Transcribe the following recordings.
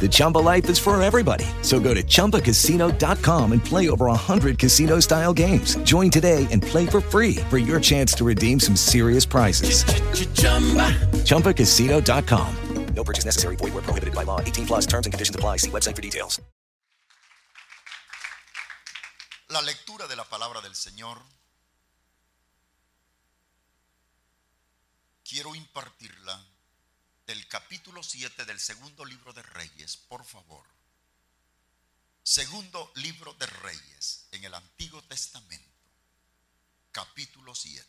The Chumba life is for everybody. So go to ChumbaCasino.com and play over 100 casino style games. Join today and play for free for your chance to redeem some serious prizes. ChumbaCasino.com. No purchase necessary. Void were prohibited by law. 18 plus terms and conditions apply. See website for details. La lectura de la palabra del Señor. Quiero impartirla del capítulo 7 del segundo libro de Reyes, por favor. Segundo libro de Reyes en el Antiguo Testamento, capítulo 7.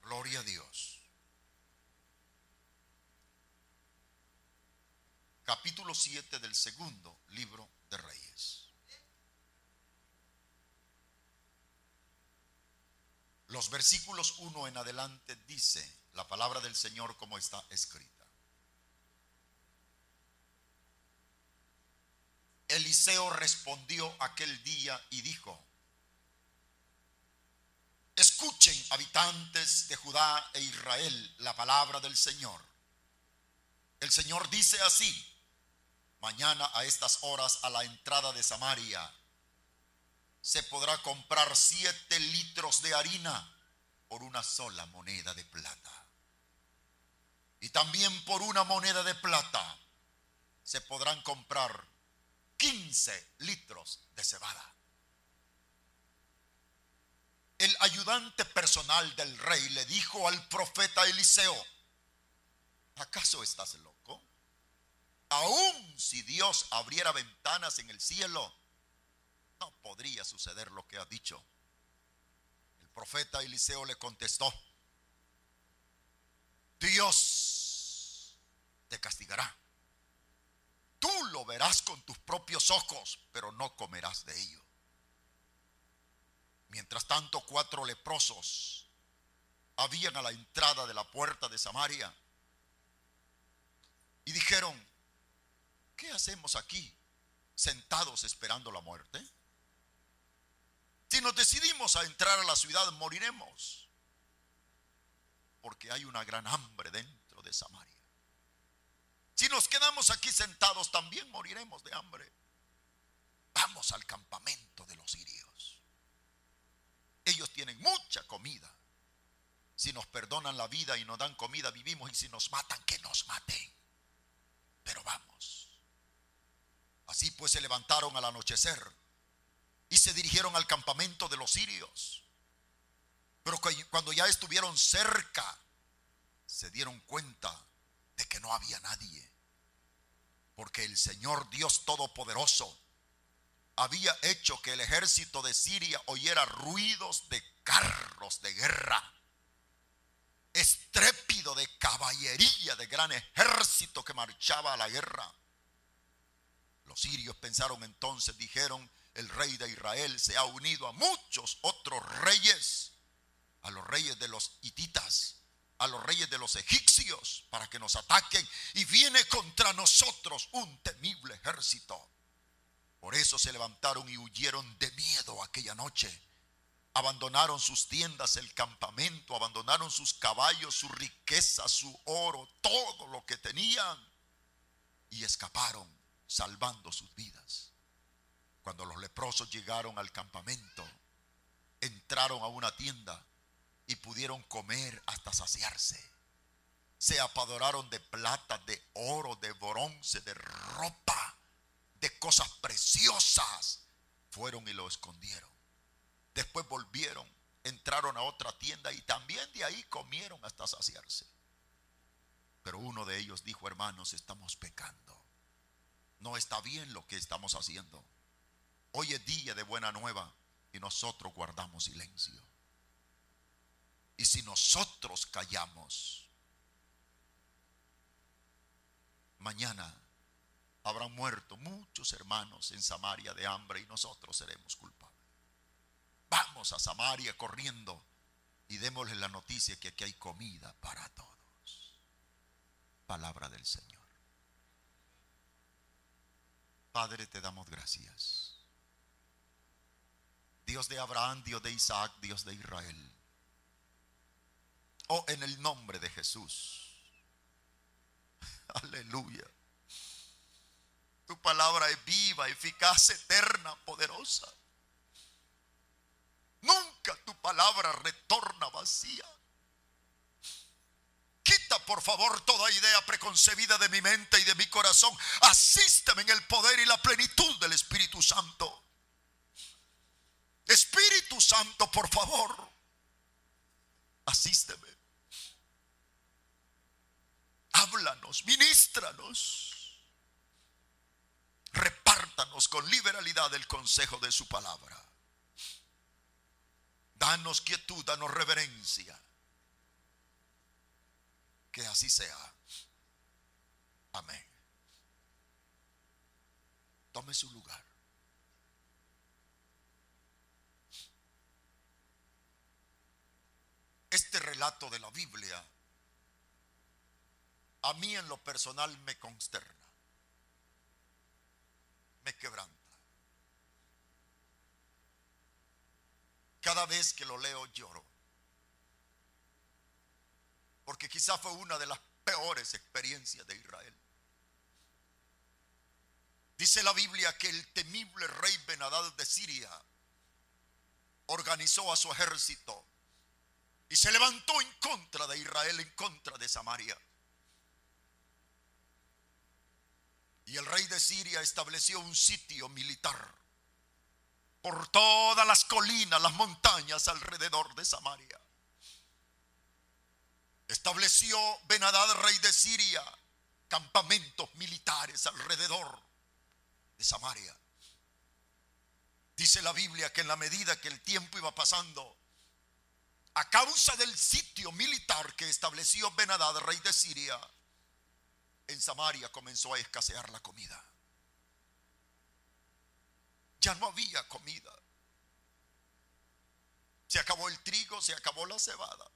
Gloria a Dios. Capítulo 7 del segundo libro de Reyes. Los versículos 1 en adelante dice la palabra del Señor como está escrita. Eliseo respondió aquel día y dijo, escuchen habitantes de Judá e Israel la palabra del Señor. El Señor dice así, mañana a estas horas a la entrada de Samaria se podrá comprar siete litros de harina por una sola moneda de plata. Y también por una moneda de plata se podrán comprar 15 litros de cebada. El ayudante personal del rey le dijo al profeta Eliseo, ¿acaso estás loco? Aún si Dios abriera ventanas en el cielo, no podría suceder lo que ha dicho. El profeta Eliseo le contestó, Dios te castigará. Tú lo verás con tus propios ojos, pero no comerás de ello. Mientras tanto, cuatro leprosos habían a la entrada de la puerta de Samaria y dijeron, ¿qué hacemos aquí sentados esperando la muerte? Si nos decidimos a entrar a la ciudad, moriremos. Porque hay una gran hambre dentro de Samaria. Si nos quedamos aquí sentados, también moriremos de hambre. Vamos al campamento de los sirios. Ellos tienen mucha comida. Si nos perdonan la vida y nos dan comida, vivimos. Y si nos matan, que nos maten. Pero vamos. Así pues se levantaron al anochecer y se dirigieron al campamento de los sirios. Pero cuando ya estuvieron cerca, se dieron cuenta de que no había nadie. Porque el Señor Dios Todopoderoso había hecho que el ejército de Siria oyera ruidos de carros de guerra, estrépido de caballería, de gran ejército que marchaba a la guerra. Los sirios pensaron entonces, dijeron, el rey de Israel se ha unido a muchos otros reyes, a los reyes de los hititas, a los reyes de los egipcios, para que nos ataquen, y viene contra nosotros un temible ejército. Por eso se levantaron y huyeron de miedo aquella noche. Abandonaron sus tiendas, el campamento, abandonaron sus caballos, su riqueza, su oro, todo lo que tenían, y escaparon salvando sus vidas. Cuando los leprosos llegaron al campamento, entraron a una tienda y pudieron comer hasta saciarse. Se apadoraron de plata, de oro, de bronce, de ropa, de cosas preciosas. Fueron y lo escondieron. Después volvieron, entraron a otra tienda y también de ahí comieron hasta saciarse. Pero uno de ellos dijo, hermanos, estamos pecando. No está bien lo que estamos haciendo. Hoy es día de buena nueva y nosotros guardamos silencio. Y si nosotros callamos, mañana habrán muerto muchos hermanos en Samaria de hambre y nosotros seremos culpables. Vamos a Samaria corriendo y démosle la noticia que aquí hay comida para todos. Palabra del Señor. Padre, te damos gracias. Dios de Abraham, Dios de Isaac, Dios de Israel. Oh, en el nombre de Jesús. Aleluya. Tu palabra es viva, eficaz, eterna, poderosa. Nunca tu palabra retorna vacía. Quita por favor toda idea preconcebida de mi mente y de mi corazón. Asísteme en el poder y la plenitud del Espíritu Santo. Espíritu Santo, por favor, asísteme. Háblanos, ministranos. Repártanos con liberalidad el consejo de su palabra. Danos quietud, danos reverencia. Que así sea. Amén. Tome su lugar. Este relato de la Biblia a mí en lo personal me consterna, me quebranta. Cada vez que lo leo lloro, porque quizá fue una de las peores experiencias de Israel. Dice la Biblia que el temible rey Benadad de Siria organizó a su ejército y se levantó en contra de Israel, en contra de Samaria. Y el rey de Siria estableció un sitio militar por todas las colinas, las montañas alrededor de Samaria. Estableció Benadad, rey de Siria, campamentos militares alrededor de Samaria. Dice la Biblia que en la medida que el tiempo iba pasando, a causa del sitio militar que estableció Benadad, rey de Siria, en Samaria comenzó a escasear la comida. Ya no había comida. Se acabó el trigo, se acabó la cebada.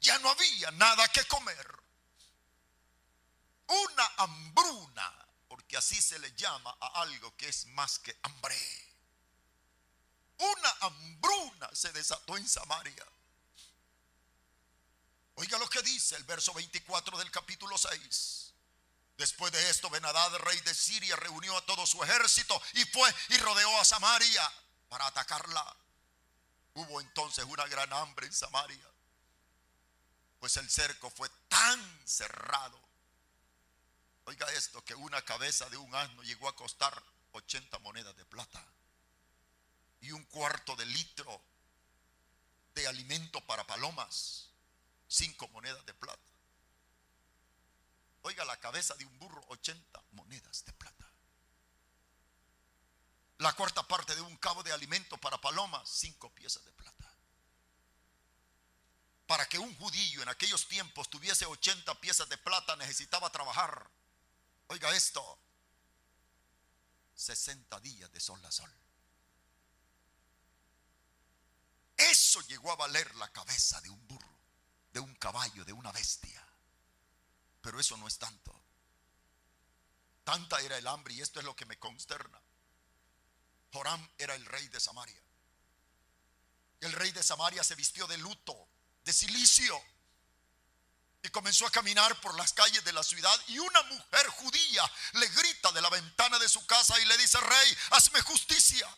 Ya no había nada que comer. Una hambruna, porque así se le llama a algo que es más que hambre. Una hambruna se desató en Samaria. Oiga lo que dice el verso 24 del capítulo 6. Después de esto, Benadad, rey de Siria, reunió a todo su ejército y fue y rodeó a Samaria para atacarla. Hubo entonces una gran hambre en Samaria, pues el cerco fue tan cerrado. Oiga esto, que una cabeza de un asno llegó a costar 80 monedas de plata y un cuarto de litro de alimento para palomas cinco monedas de plata. Oiga, la cabeza de un burro, 80 monedas de plata. La cuarta parte de un cabo de alimento para palomas, cinco piezas de plata. Para que un judío en aquellos tiempos tuviese 80 piezas de plata necesitaba trabajar. Oiga esto, 60 días de sol a sol. Eso llegó a valer la cabeza de un burro de un caballo, de una bestia. Pero eso no es tanto. Tanta era el hambre y esto es lo que me consterna. Joram era el rey de Samaria. El rey de Samaria se vistió de luto, de silicio, y comenzó a caminar por las calles de la ciudad y una mujer judía le grita de la ventana de su casa y le dice, rey, hazme justicia.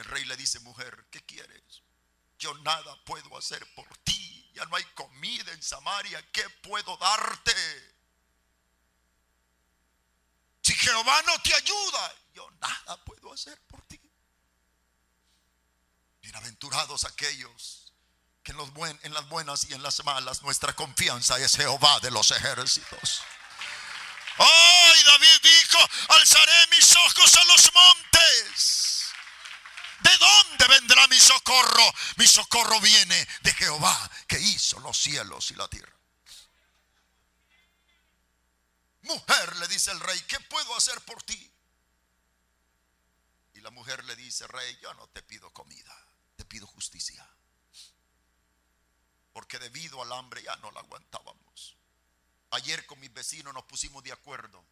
El rey le dice, mujer, ¿qué quieres? Yo nada puedo hacer por ti ya no hay comida en Samaria, ¿qué puedo darte? Si Jehová no te ayuda, yo nada puedo hacer por ti. Bienaventurados aquellos Que en, las buenas y en las malas nuestra confianza es Jehová de los ejércitos. Ay, David dijo, alzaré mis ojos a los montes. ¿De dónde vendrá mi socorro? Mi socorro viene de Jehová que hizo los cielos y la tierra. Mujer, le dice el rey, ¿qué puedo hacer por ti? Y la mujer le dice, rey, yo no te pido comida, te pido justicia. Porque debido al hambre ya no la aguantábamos. Ayer con mis vecinos nos pusimos de acuerdo.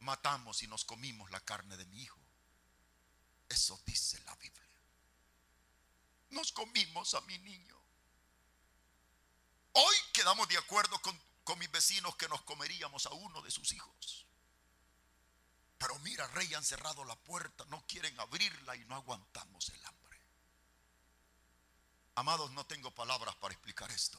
Matamos y nos comimos la carne de mi hijo. Eso dice la Biblia. Nos comimos a mi niño. Hoy quedamos de acuerdo con, con mis vecinos que nos comeríamos a uno de sus hijos. Pero mira, rey, han cerrado la puerta, no quieren abrirla y no aguantamos el hambre. Amados, no tengo palabras para explicar esto.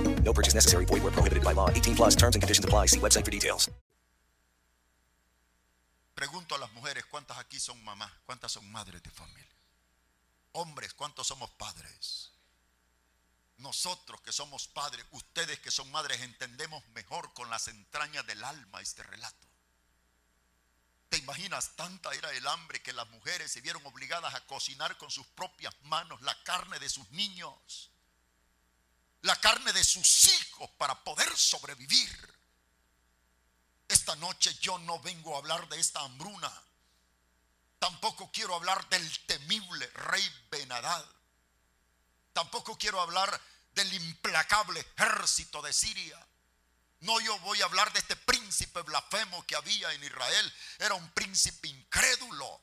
No purchase necessary. Void where prohibited by law. 18 plus terms and conditions apply. See website for details. Pregunto a las mujeres, ¿cuántas aquí son mamás? ¿Cuántas son madres de familia? Hombres, ¿cuántos somos padres? Nosotros que somos padres, ustedes que son madres, entendemos mejor con las entrañas del alma este relato. ¿Te imaginas? Tanta era el hambre que las mujeres se vieron obligadas a cocinar con sus propias manos la carne de sus niños, la carne de sus hijos para poder sobrevivir. Esta noche yo no vengo a hablar de esta hambruna. Tampoco quiero hablar del temible rey Benadad. Tampoco quiero hablar del implacable ejército de Siria. No, yo voy a hablar de este príncipe blasfemo que había en Israel. Era un príncipe incrédulo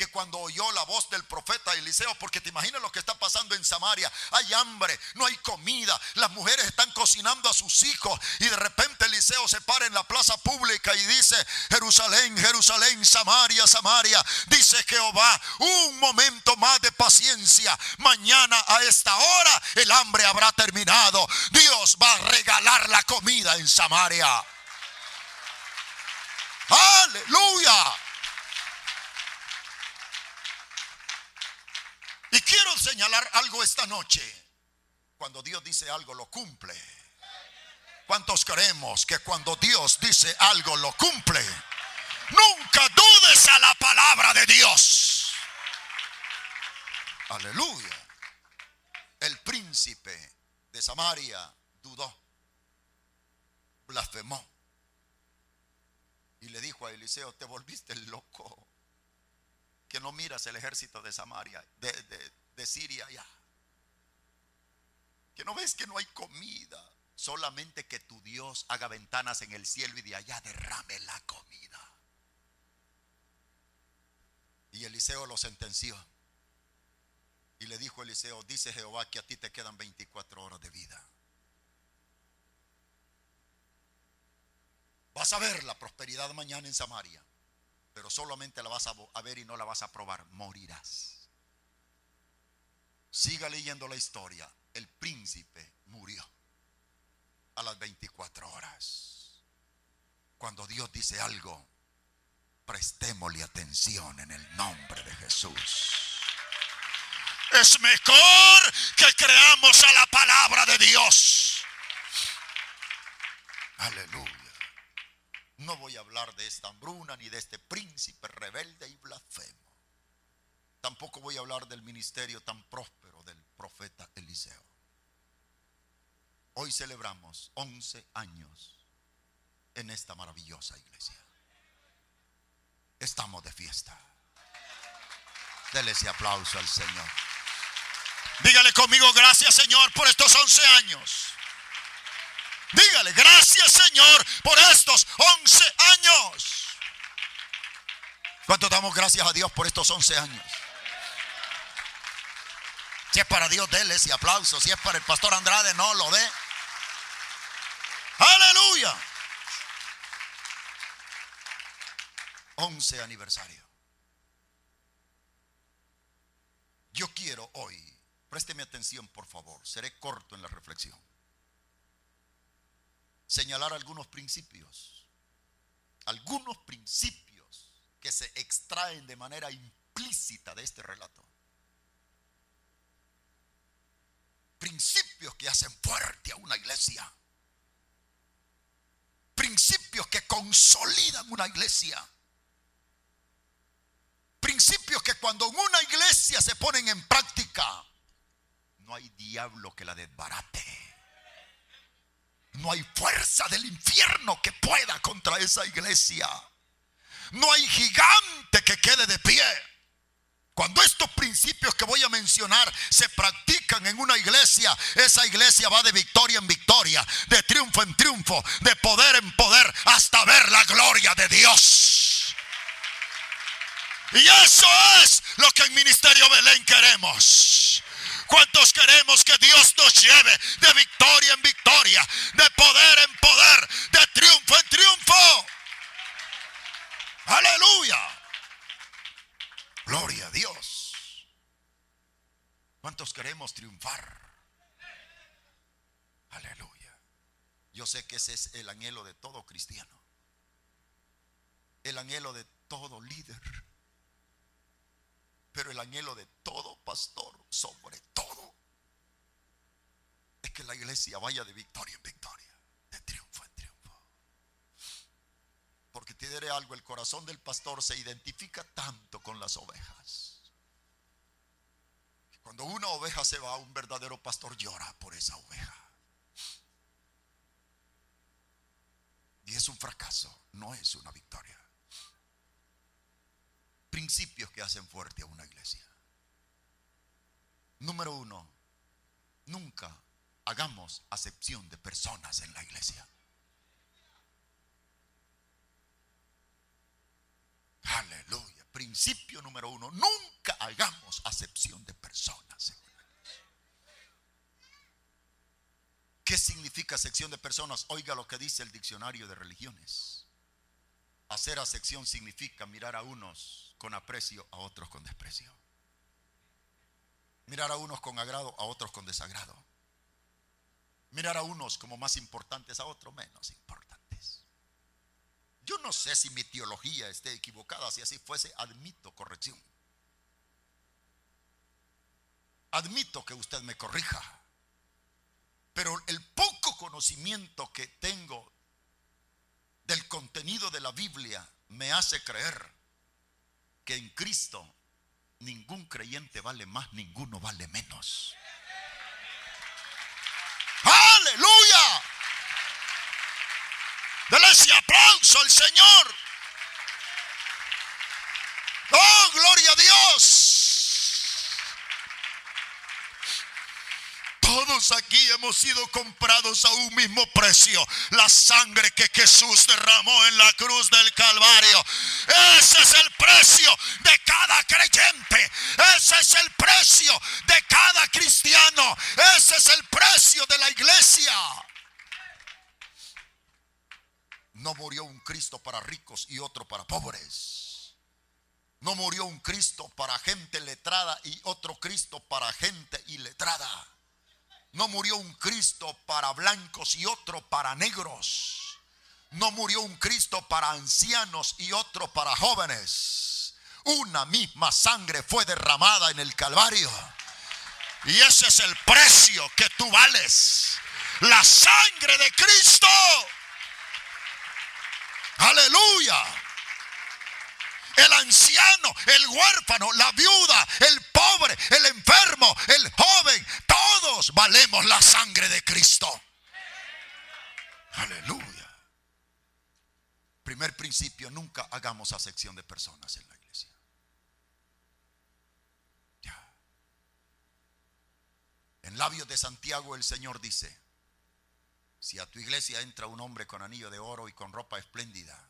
que cuando oyó la voz del profeta Eliseo, porque te imaginas lo que está pasando en Samaria, hay hambre, no hay comida, las mujeres están cocinando a sus hijos y de repente Eliseo se para en la plaza pública y dice, Jerusalén, Jerusalén, Samaria, Samaria, dice Jehová, un momento más de paciencia, mañana a esta hora el hambre habrá terminado, Dios va a regalar la comida en Samaria. Aleluya. Y quiero señalar algo esta noche. Cuando Dios dice algo, lo cumple. ¿Cuántos creemos que cuando Dios dice algo, lo cumple? Nunca dudes a la palabra de Dios. Aleluya. El príncipe de Samaria dudó, blasfemó. Y le dijo a Eliseo, te volviste loco que no miras el ejército de Samaria, de, de, de Siria allá. Que no ves que no hay comida. Solamente que tu Dios haga ventanas en el cielo y de allá derrame la comida. Y Eliseo lo sentenció. Y le dijo Eliseo, dice Jehová que a ti te quedan 24 horas de vida. Vas a ver la prosperidad mañana en Samaria pero solamente la vas a, ver y no la vas a probar, morirás. Siga leyendo la historia. El príncipe murió a las 24 horas. Cuando Dios dice algo, prestémosle atención en el nombre de Jesús. Es mejor que creamos a la palabra de Dios. Aleluya. No voy a hablar de esta hambruna ni de este príncipe rebelde y blasfemo. Tampoco voy a hablar del ministerio tan próspero del profeta Eliseo. Hoy celebramos 11 años en esta maravillosa iglesia. Estamos de fiesta. Dele ese aplauso al Señor. Dígale conmigo, gracias Señor por estos 11 años. Dígale, gracias Señor por estos 11 años. ¿Cuánto damos gracias a Dios por estos 11 años? Si es para Dios, déle ese aplauso. Si es para el pastor Andrade, no lo dé. Aleluya. 11 aniversario. Yo quiero hoy, présteme atención por favor, seré corto en la reflexión, señalar algunos principios, algunos principios que se extraen de manera implícita de este relato. Principios que hacen fuerte a una iglesia. Principios que consolidan una iglesia principios que cuando en una iglesia se ponen en práctica, no hay diablo que la desbarate. No hay fuerza del infierno que pueda contra esa iglesia. No hay gigante que quede de pie. Cuando estos principios que voy a mencionar se practican en una iglesia, esa iglesia va de victoria en victoria, de triunfo en triunfo, de poder en poder, hasta ver la gloria de Dios. Y eso es lo que en Ministerio Belén queremos. ¿Cuántos queremos que Dios nos lleve de victoria en victoria, de poder en poder, de triunfo en triunfo? Aleluya. Gloria a Dios. ¿Cuántos queremos triunfar? Aleluya. Yo sé que ese es el anhelo de todo cristiano. El anhelo de todo líder. Pero el anhelo de todo pastor, sobre todo, es que la iglesia vaya de victoria en victoria, de triunfo en triunfo. Porque te diré algo, el corazón del pastor se identifica tanto con las ovejas. Cuando una oveja se va, un verdadero pastor llora por esa oveja. Y es un fracaso, no es una victoria principios que hacen fuerte a una iglesia. Número uno, nunca hagamos acepción de personas en la iglesia. Aleluya. Principio número uno, nunca hagamos acepción de personas. ¿Qué significa acepción de personas? Oiga lo que dice el diccionario de religiones. Hacer acepción significa mirar a unos con aprecio, a otros con desprecio. Mirar a unos con agrado, a otros con desagrado. Mirar a unos como más importantes, a otros menos importantes. Yo no sé si mi teología esté equivocada, si así fuese, admito corrección. Admito que usted me corrija. Pero el poco conocimiento que tengo del contenido de la Biblia me hace creer en Cristo ningún creyente vale más, ninguno vale menos. Aleluya. Dele ese aplauso al Señor. Oh, gloria a Dios. Todos aquí hemos sido comprados a un mismo precio. La sangre que Jesús derramó en la cruz del Calvario. Ese es el precio de cada creyente. Ese es el precio de cada cristiano. Ese es el precio de la iglesia. No murió un Cristo para ricos y otro para pobres. No murió un Cristo para gente letrada y otro Cristo para gente iletrada. No murió un Cristo para blancos y otro para negros. No murió un Cristo para ancianos y otro para jóvenes. Una misma sangre fue derramada en el Calvario. Y ese es el precio que tú vales. La sangre de Cristo. Aleluya el anciano, el huérfano, la viuda, el pobre, el enfermo, el joven, todos valemos la sangre de Cristo. Aleluya. Primer principio, nunca hagamos acepción de personas en la iglesia. Ya. En labios de Santiago el Señor dice, si a tu iglesia entra un hombre con anillo de oro y con ropa espléndida,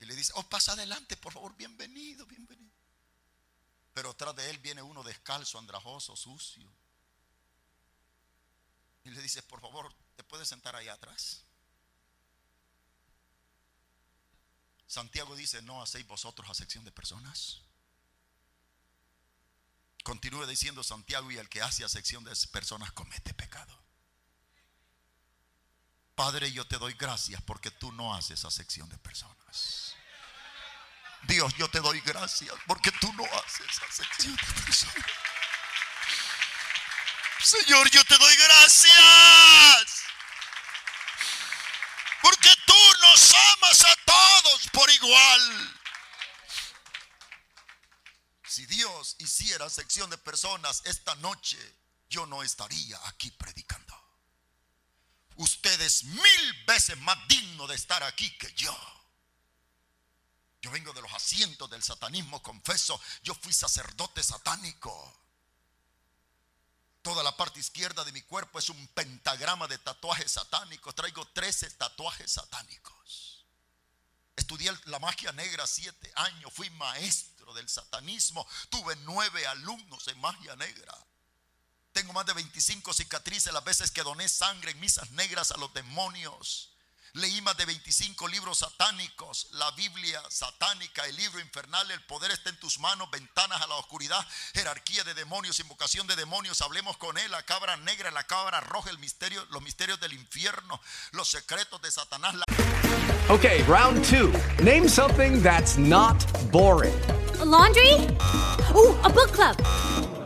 y le dice, oh, pasa adelante, por favor, bienvenido, bienvenido. Pero tras de él viene uno descalzo, andrajoso, sucio. Y le dice, por favor, ¿Te puedes sentar ahí atrás? Santiago dice, no hacéis vosotros acepción de personas. Continúe diciendo Santiago, y el que hace acepción de personas comete pecado. Padre, yo te doy gracias porque tú no haces acepción de personas. Dios, yo te doy gracias porque tú no haces acepción de personas. Señor, yo te doy gracias. Porque tú nos amas a todos por igual. Si Dios hiciera sección de personas esta noche, yo no estaría aquí predicando. Usted es mil veces más digno de estar aquí que yo. Yo vengo de los asientos del satanismo, confeso, yo fui sacerdote satánico. Toda la parte izquierda de mi cuerpo es un pentagrama de tatuajes satánicos. Traigo 13 tatuajes satánicos. Estudié la magia negra siete años. Fui maestro del satanismo. Tuve nueve alumnos en magia negra. Tengo más de 25 cicatrices las veces que doné sangre en misas negras a los demonios. Leí más de 25 libros satánicos, la Biblia satánica, el libro infernal, el poder está en tus manos, ventanas a la oscuridad, jerarquía de demonios, invocación de demonios, hablemos con él, la cabra negra, la cabra roja, el misterio, los misterios del infierno, los secretos de Satanás. Okay, round two. Name something that's not boring. A laundry? Ooh, a book club.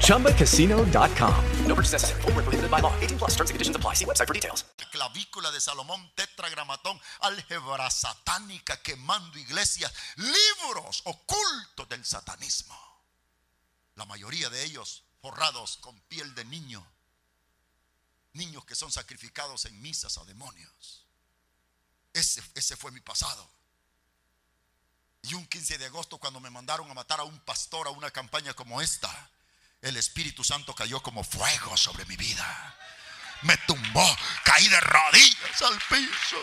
ChumbaCasino.com. No purchase necessary. Full prohibited by law. 18 plus terms and conditions apply. See website for details. clavícula de Salomón, tetragramatón, álgebra satánica, quemando iglesias, libros ocultos del satanismo. La mayoría de ellos forrados con piel de niño. Niños que son sacrificados en misas a demonios. Ese, ese fue mi pasado. Y un 15 de agosto cuando me mandaron a matar a un pastor a una campaña como esta, el Espíritu Santo cayó como fuego sobre mi vida. Me tumbó, caí de rodillas al piso.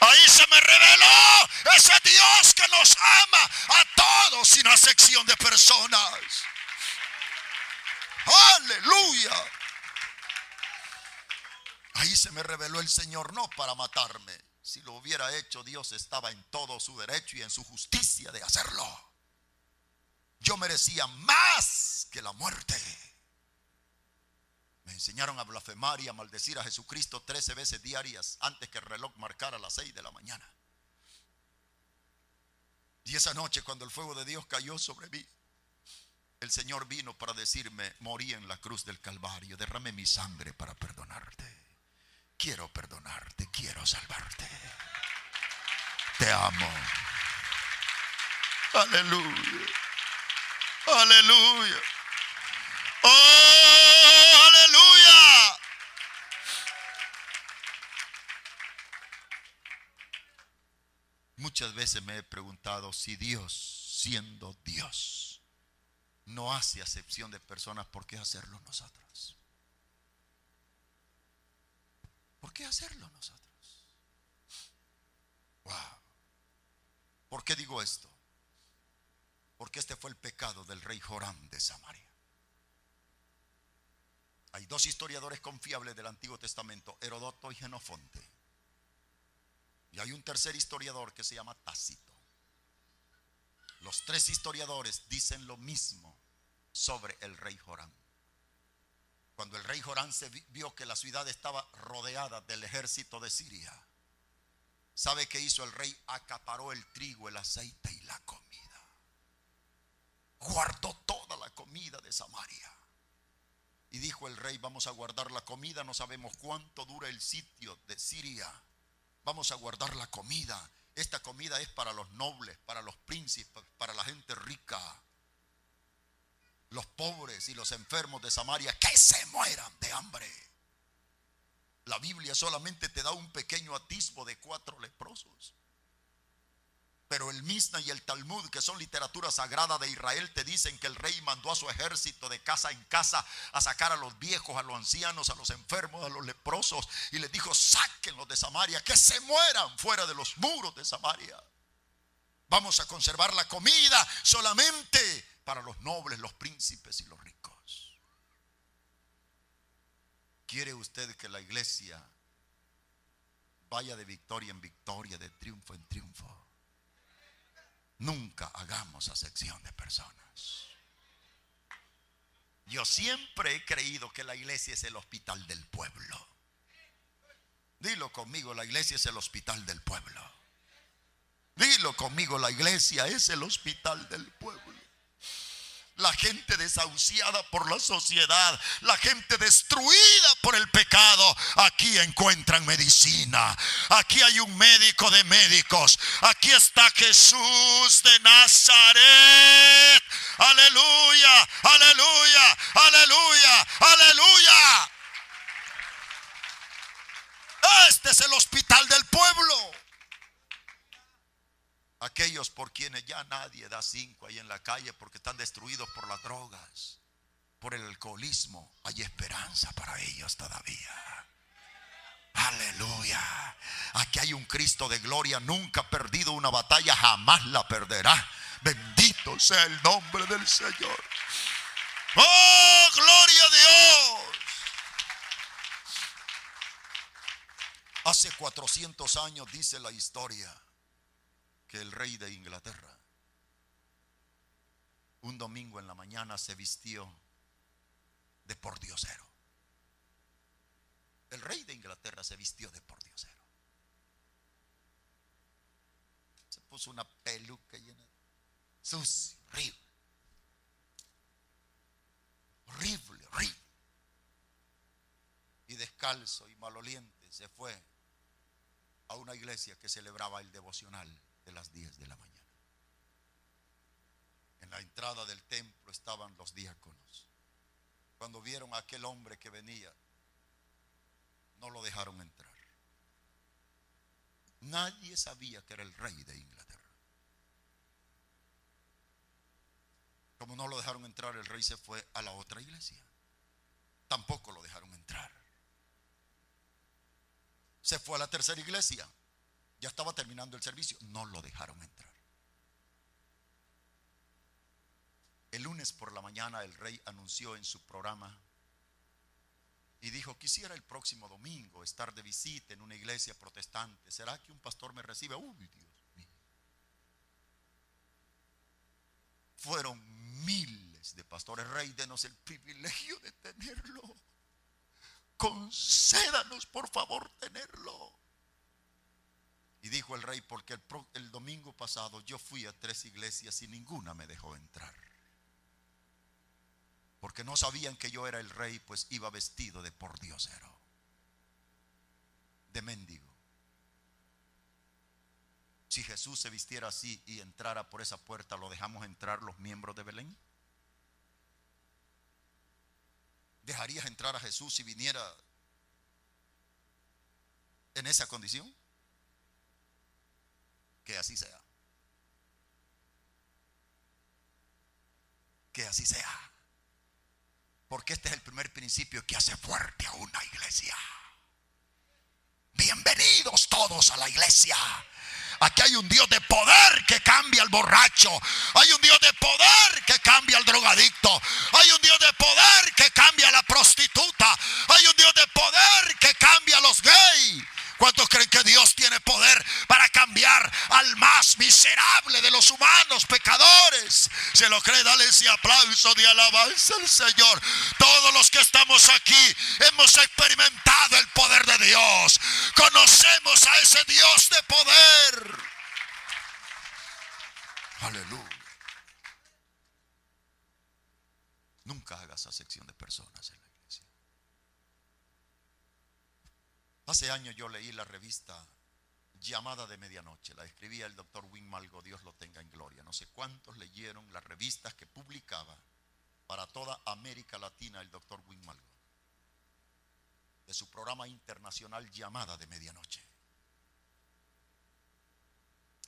Ahí se me reveló ese Dios que nos ama a todos sin acepción de personas. Aleluya. Ahí se me reveló el Señor no para matarme. Si lo hubiera hecho, Dios estaba en todo su derecho y en su justicia de hacerlo. Yo merecía más que la muerte. Me enseñaron a blasfemar y a maldecir a Jesucristo 13 veces diarias antes que el reloj marcara las 6 de la mañana. Y esa noche cuando el fuego de Dios cayó sobre mí, el Señor vino para decirme, morí en la cruz del Calvario, derramé mi sangre para perdonarte. Quiero perdonarte, quiero salvarte. Te amo. Aleluya. Aleluya. Oh, aleluya. Muchas veces me he preguntado si Dios, siendo Dios, no hace acepción de personas, ¿por qué hacerlo nosotros? ¿Por qué hacerlo nosotros? Wow. ¿Por qué digo esto? Porque este fue el pecado del rey Jorán de Samaria. Hay dos historiadores confiables del Antiguo Testamento, Herodoto y Genofonte. Y hay un tercer historiador que se llama Tácito. Los tres historiadores dicen lo mismo sobre el rey Jorán. Cuando el rey Jorán se vio que la ciudad estaba rodeada del ejército de Siria, ¿sabe qué hizo el rey? Acaparó el trigo, el aceite y la comida. Guardó toda la comida de Samaria. Y dijo el rey, vamos a guardar la comida, no sabemos cuánto dura el sitio de Siria. Vamos a guardar la comida. Esta comida es para los nobles, para los príncipes, para la gente rica. Los pobres y los enfermos de Samaria, que se mueran de hambre. La Biblia solamente te da un pequeño atisbo de cuatro leprosos. Pero el Misna y el Talmud, que son literatura sagrada de Israel, te dicen que el rey mandó a su ejército de casa en casa a sacar a los viejos, a los ancianos, a los enfermos, a los leprosos. Y les dijo, sáquenlos de Samaria, que se mueran fuera de los muros de Samaria. Vamos a conservar la comida solamente para los nobles, los príncipes y los ricos. ¿Quiere usted que la iglesia vaya de victoria en victoria, de triunfo en triunfo? Nunca hagamos acepción de personas. Yo siempre he creído que la iglesia es el hospital del pueblo. Dilo conmigo, la iglesia es el hospital del pueblo. Dilo conmigo, la iglesia es el hospital del pueblo la gente desahuciada por la sociedad, la gente destruida por el pecado, aquí encuentran medicina. Aquí hay un médico de médicos. Aquí está Jesús de Nazaret. Aleluya, aleluya, aleluya, aleluya. Este es el hospital del pueblo aquellos por quienes ya nadie da cinco ahí en la calle porque están destruidos por las drogas, por el alcoholismo, hay esperanza para ellos todavía. Aleluya. Aquí hay un Cristo de gloria, nunca ha perdido una batalla, jamás la perderá. Bendito sea el nombre del Señor. Oh, gloria a Dios. Hace 400 años dice la historia el rey de Inglaterra un domingo en la mañana se vistió de pordiosero. El rey de Inglaterra se vistió de pordiosero. Se puso una peluca llena de sucio, horrible. Horrible, horrible. Y descalzo y maloliente se fue a una iglesia que celebraba el devocional de las 10 de la mañana. En la entrada del templo estaban los diáconos. Cuando vieron a aquel hombre que venía, no lo dejaron entrar. Nadie sabía que era el rey de Inglaterra. Como no lo dejaron entrar, el rey se fue a la otra iglesia. Tampoco lo dejaron entrar. Se fue a la tercera iglesia. Ya estaba terminando el servicio. No lo dejaron entrar. El lunes por la mañana el rey anunció en su programa y dijo, quisiera el próximo domingo estar de visita en una iglesia protestante. ¿Será que un pastor me recibe? Uy, Dios mío. Fueron miles de pastores. Rey, denos el privilegio de tenerlo. Concédanos, por favor, tenerlo. Y dijo el rey, porque el, domingo pasado yo fui a tres iglesias y ninguna me dejó entrar. Porque no sabían que yo era el rey, pues iba vestido de pordiosero, de mendigo. Si Jesús se vistiera así y entrara por esa puerta, ¿lo dejamos entrar los miembros de Belén? ¿Dejarías entrar a Jesús si viniera en esa condición? Que así sea. Que así sea. Porque este es el primer principio que hace fuerte a una iglesia. Bienvenidos todos a la iglesia. Aquí hay un Dios de poder que cambia al borracho. Hay un Dios de poder que cambia al drogadicto. Hay un Dios de poder que cambia a la prostituta. Hay un Dios de poder que cambia a los gays. ¿Cuántos creen que Dios tiene poder para al más miserable de los humanos pecadores? Se lo cree, dale ese aplauso de alabanza al Señor. Todos los que estamos aquí hemos experimentado el poder de Dios. Conocemos a ese Dios de poder. Aleluya. Nunca hagas sección de personas. Hace años yo leí la revista Llamada de Medianoche, la escribía el doctor Win Malgo, Dios lo tenga en gloria. No sé cuántos leyeron las revistas que publicaba para toda América Latina el doctor Win Malgo, de su programa internacional Llamada de Medianoche.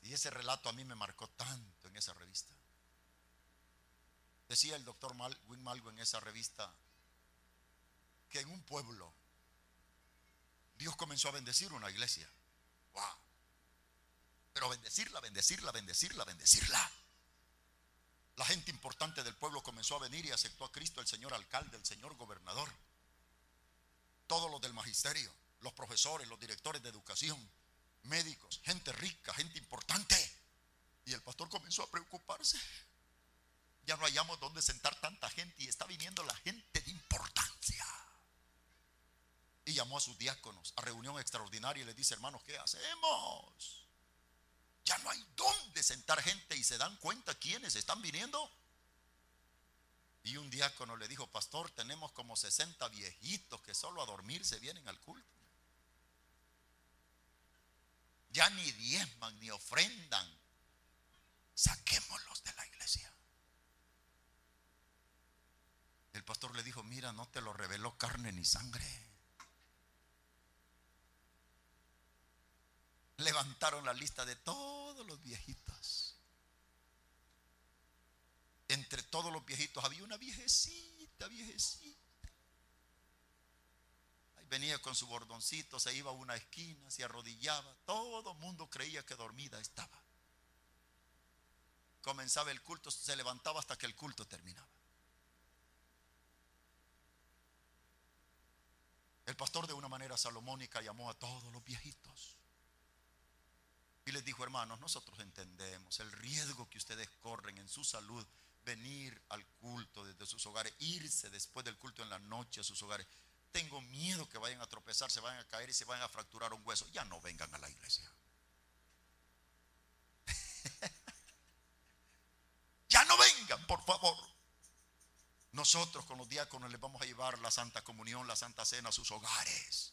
Y ese relato a mí me marcó tanto en esa revista. Decía el doctor Win Malgo en esa revista que en un pueblo Dios comenzó a bendecir una iglesia. ¡Wow! Pero bendecirla, bendecirla, bendecirla, bendecirla. La gente importante del pueblo comenzó a venir y aceptó a Cristo, el señor alcalde, el señor gobernador, todos los del magisterio, los profesores, los directores de educación, médicos, gente rica, gente importante. Y el pastor comenzó a preocuparse. Ya no hallamos dónde sentar tanta gente y está viniendo la gente de importancia. Y llamó a sus diáconos a reunión extraordinaria y les dice, hermanos, ¿qué hacemos? Ya no hay dónde sentar gente y se dan cuenta quiénes están viniendo. Y un diácono le dijo, pastor, tenemos como 60 viejitos que solo a dormir se vienen al culto. Ya ni diezman ni ofrendan. Saquémoslos de la iglesia. El pastor le dijo, mira, no te lo reveló carne ni sangre. Levantaron la lista de todos los viejitos. Entre todos los viejitos había una viejecita, viejecita. Ahí venía con su bordoncito, se iba a una esquina, se arrodillaba. Todo el mundo creía que dormida estaba. Comenzaba el culto, se levantaba hasta que el culto terminaba. El pastor de una manera salomónica llamó a todos los viejitos y les dijo, hermanos, nosotros entendemos el riesgo que ustedes corren en su salud, venir al culto desde sus hogares, irse después del culto en la noche a sus hogares. Tengo miedo que vayan a tropezar, se vayan a caer y se vayan a fracturar un hueso. Ya no vengan a la iglesia. ya no vengan, por favor. Nosotros con los diáconos les vamos a llevar la Santa Comunión, la Santa Cena a sus hogares.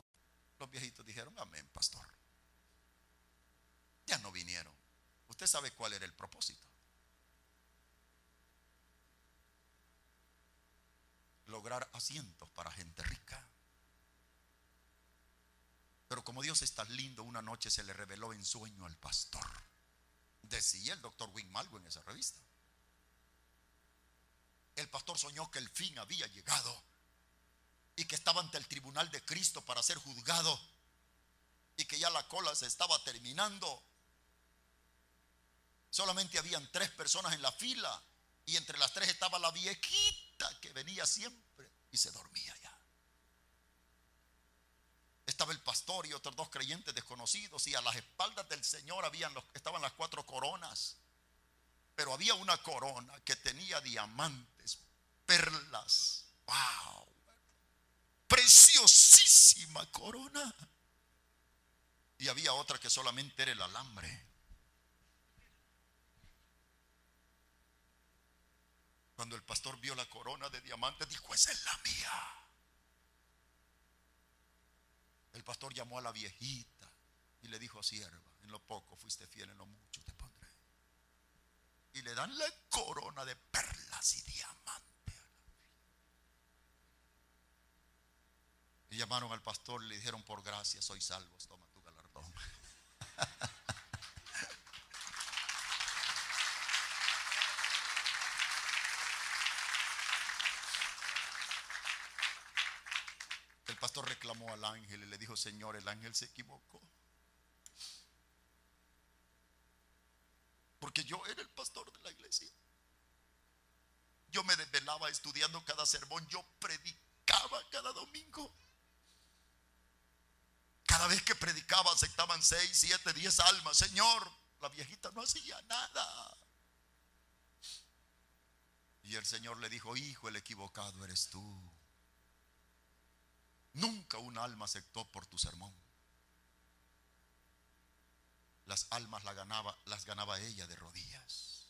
Sabe cuál era el propósito. Lograr asientos para gente rica. Pero como Dios es tan lindo, una noche se le reveló en sueño al pastor. Decía el doctor Wing Malgo en esa revista. El pastor soñó que el fin había llegado y que estaba ante el tribunal de Cristo para ser juzgado y que ya la cola se estaba terminando. Solamente habían tres personas en la fila y entre las tres estaba la viejita que venía siempre y se dormía ya. Estaba el pastor y otros dos creyentes desconocidos y a las espaldas del Señor habían estaban las cuatro coronas. Pero había una corona que tenía diamantes, perlas. ¡Wow! Preciosísima corona. Y había otra que solamente era el alambre. Cuando el pastor vio la corona de diamantes, dijo, esa es la mía. El pastor llamó a la viejita y le dijo, sierva, en lo poco fuiste fiel, en lo mucho te pondré. Y le dan la corona de perlas y diamantes. Y llamaron al pastor y le dijeron, por gracia soy salvo, toma tu galardón. pastor reclamó al ángel y le dijo, Señor, el ángel se equivocó. Porque yo era el pastor de la iglesia. Yo me desvelaba estudiando cada sermón. Yo predicaba cada domingo. Cada vez que predicaba aceptaban seis, siete, diez almas. Señor, la viejita no hacía nada. Y el Señor le dijo, hijo, el equivocado eres tú. Nunca un alma aceptó por tu sermón. las almas las ganaba, las ganaba ella de rodillas.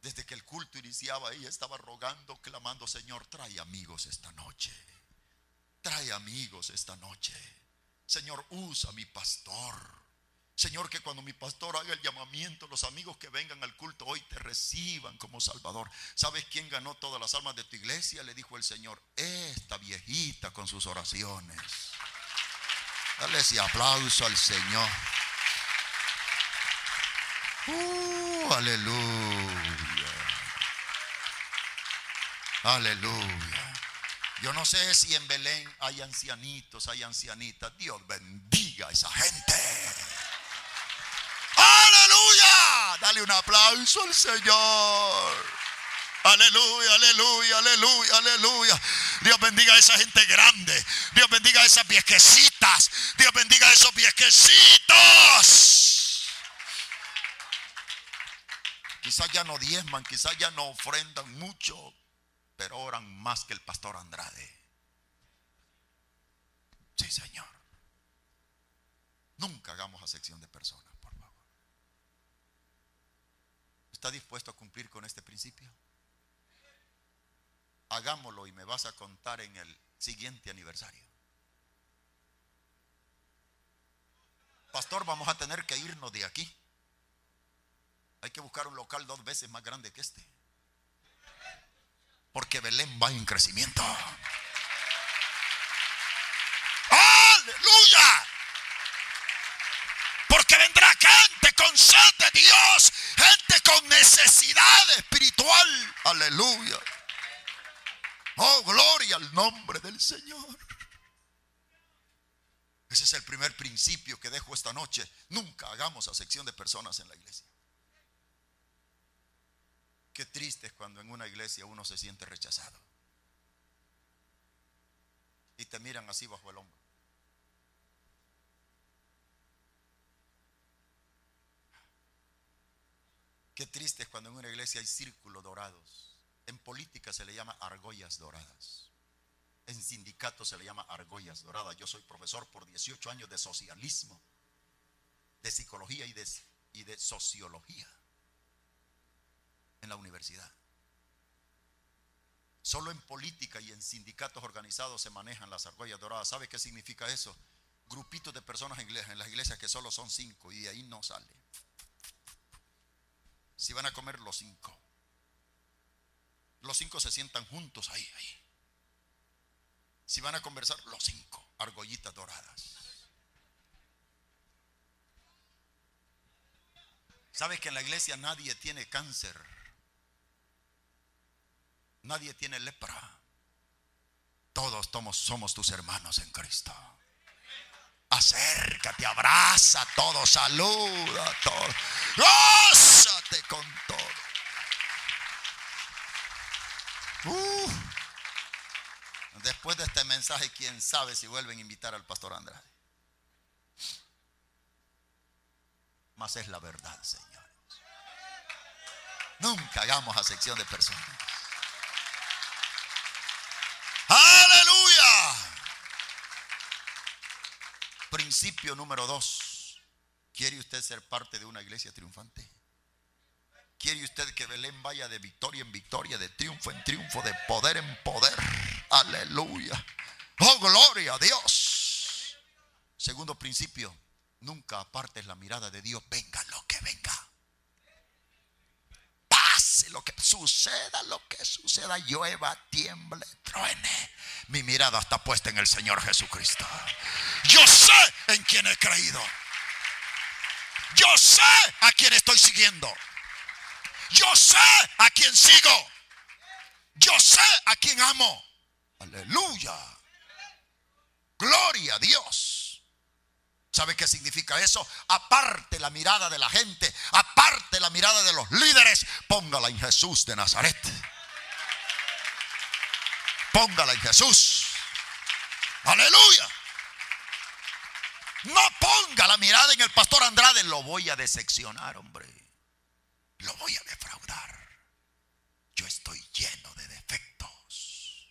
Desde que el culto iniciaba, ella estaba rogando, clamando, Señor, trae amigos esta noche. Trae amigos esta noche. Señor, usa mi pastor. Señor, que cuando mi pastor haga el llamamiento, los amigos que vengan al culto hoy te reciban como Salvador. ¿Sabes quién ganó todas las almas de tu iglesia? Le dijo el Señor, esta viejita con sus oraciones. Dale ese aplauso al Señor. Uh, aleluya. Aleluya. Yo no sé si en Belén hay ancianitos, hay ancianitas. Dios bendiga a esa gente. Dale un aplauso al Señor. Aleluya, aleluya, aleluya, aleluya. Dios bendiga a esa gente grande. Dios bendiga a esas viejecitas. Dios bendiga a esos viejecitos. Quizás ya no diezman, quizás ya no ofrendan mucho, pero oran más que el pastor Andrade. Sí, Señor. Nunca hagamos acepción de personas, por favor. ¿Está dispuesto a cumplir con este principio? Hagámoslo y me vas a contar en el siguiente aniversario. Pastor, vamos a tener que irnos de aquí. Hay que buscar un local dos veces más grande que este. Porque Belén va en crecimiento. Aleluya. Porque vendrá gente con sed de Dios, gente con necesidad espiritual. Aleluya. Oh, gloria al nombre del Señor. Ese es el primer principio que dejo esta noche. Nunca hagamos acepción de personas en la iglesia. Qué triste es cuando en una iglesia uno se siente rechazado. Y te miran así bajo el hombro. Qué triste es cuando en una iglesia hay círculos dorados. En política se le llama argollas doradas. En sindicato se le llama argollas doradas. Yo soy profesor por 18 años de socialismo, de psicología y de, y de sociología en la universidad. Solo en política y en sindicatos organizados se manejan las argollas doradas. ¿Sabe qué significa eso? Grupitos de personas en las iglesias que solo son cinco y de ahí no sale. Si van a comer los cinco. Los cinco se sientan juntos ahí, ahí. Si van a conversar, los cinco, argollitas doradas. ¿Sabes que en la iglesia nadie tiene cáncer? Nadie tiene lepra. Todos somos, tus hermanos en Cristo. Acércate, abraza todo, saluda todo. Con todo. Después de este mensaje, quién sabe si vuelven a invitar al pastor Andrade. Mas es la verdad, señores. Nunca hagamos acepción de personas. Aleluya. Principio número dos. ¿Quiere usted ser parte de una iglesia triunfante? ¿Quiere usted que Belén vaya de victoria en victoria, de triunfo en triunfo, de poder en poder? Aleluya. Oh, gloria a Dios. Segundo principio, nunca apartes la mirada de Dios, venga lo que venga. Pase lo que suceda, lo que suceda, llueva, tiemble, truene. Mi mirada está puesta en el Señor Jesucristo. Yo sé en quién he creído. Yo sé a quién estoy siguiendo. Yo sé a quién sigo. Yo sé a quién amo. Aleluya. Gloria a Dios. ¿Sabe qué significa eso? Aparte la mirada de la gente, aparte la mirada de los líderes, póngala en Jesús de Nazaret. Póngala en Jesús. Aleluya. No ponga la mirada en el pastor Andrade, lo voy a decepcionar, hombre. Lo voy a defraudar. Yo estoy lleno de defectos.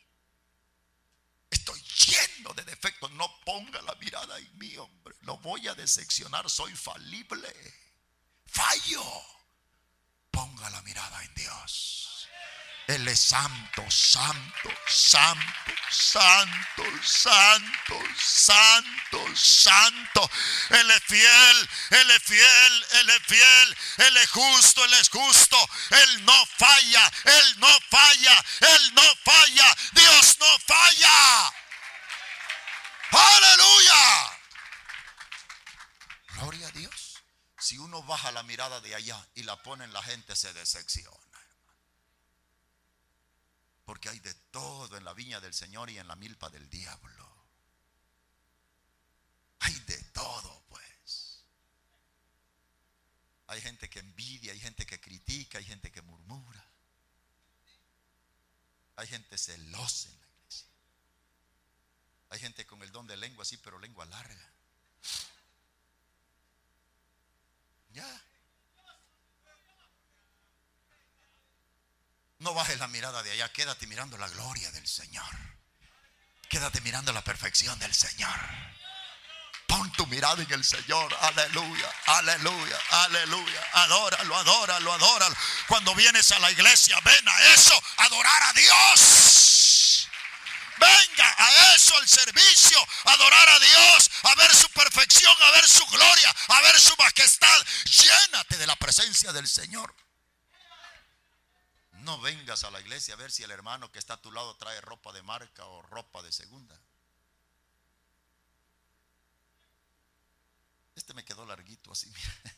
Estoy lleno de defectos. No ponga la mirada en mí, hombre. Lo voy a decepcionar, soy falible. Fallo. Ponga la mirada en Dios. Él es santo, santo, santo, santo, santo, santo, santo. Él es fiel, Él es fiel, Él es fiel, Él es justo, Él es justo. Él no falla, Él no falla, Él no falla. Dios no falla. Aleluya. Gloria a Dios. Si uno baja la mirada de allá y la pone en la gente, se decepciona. Porque hay de todo en la viña del Señor y en la milpa del diablo. Hay de todo, pues. Hay gente que envidia, hay gente que critica, hay gente que murmura. Hay gente celosa en la iglesia. Hay gente con el don de lengua, sí, pero lengua larga. Ya. No bajes la mirada de allá, quédate mirando la gloria del Señor. Quédate mirando la perfección del Señor. Pon tu mirada en el Señor. Aleluya, aleluya, aleluya. Adóralo, adóralo, adóralo. Cuando vienes a la iglesia, ven a eso, adorar a Dios. Venga a eso, al servicio, adorar a Dios, a ver su perfección, a ver su gloria, a ver su majestad. Llénate de la presencia del Señor. No vengas a la iglesia a ver si el hermano que está a tu lado trae ropa de marca o ropa de segunda. Este me quedó larguito así, mira.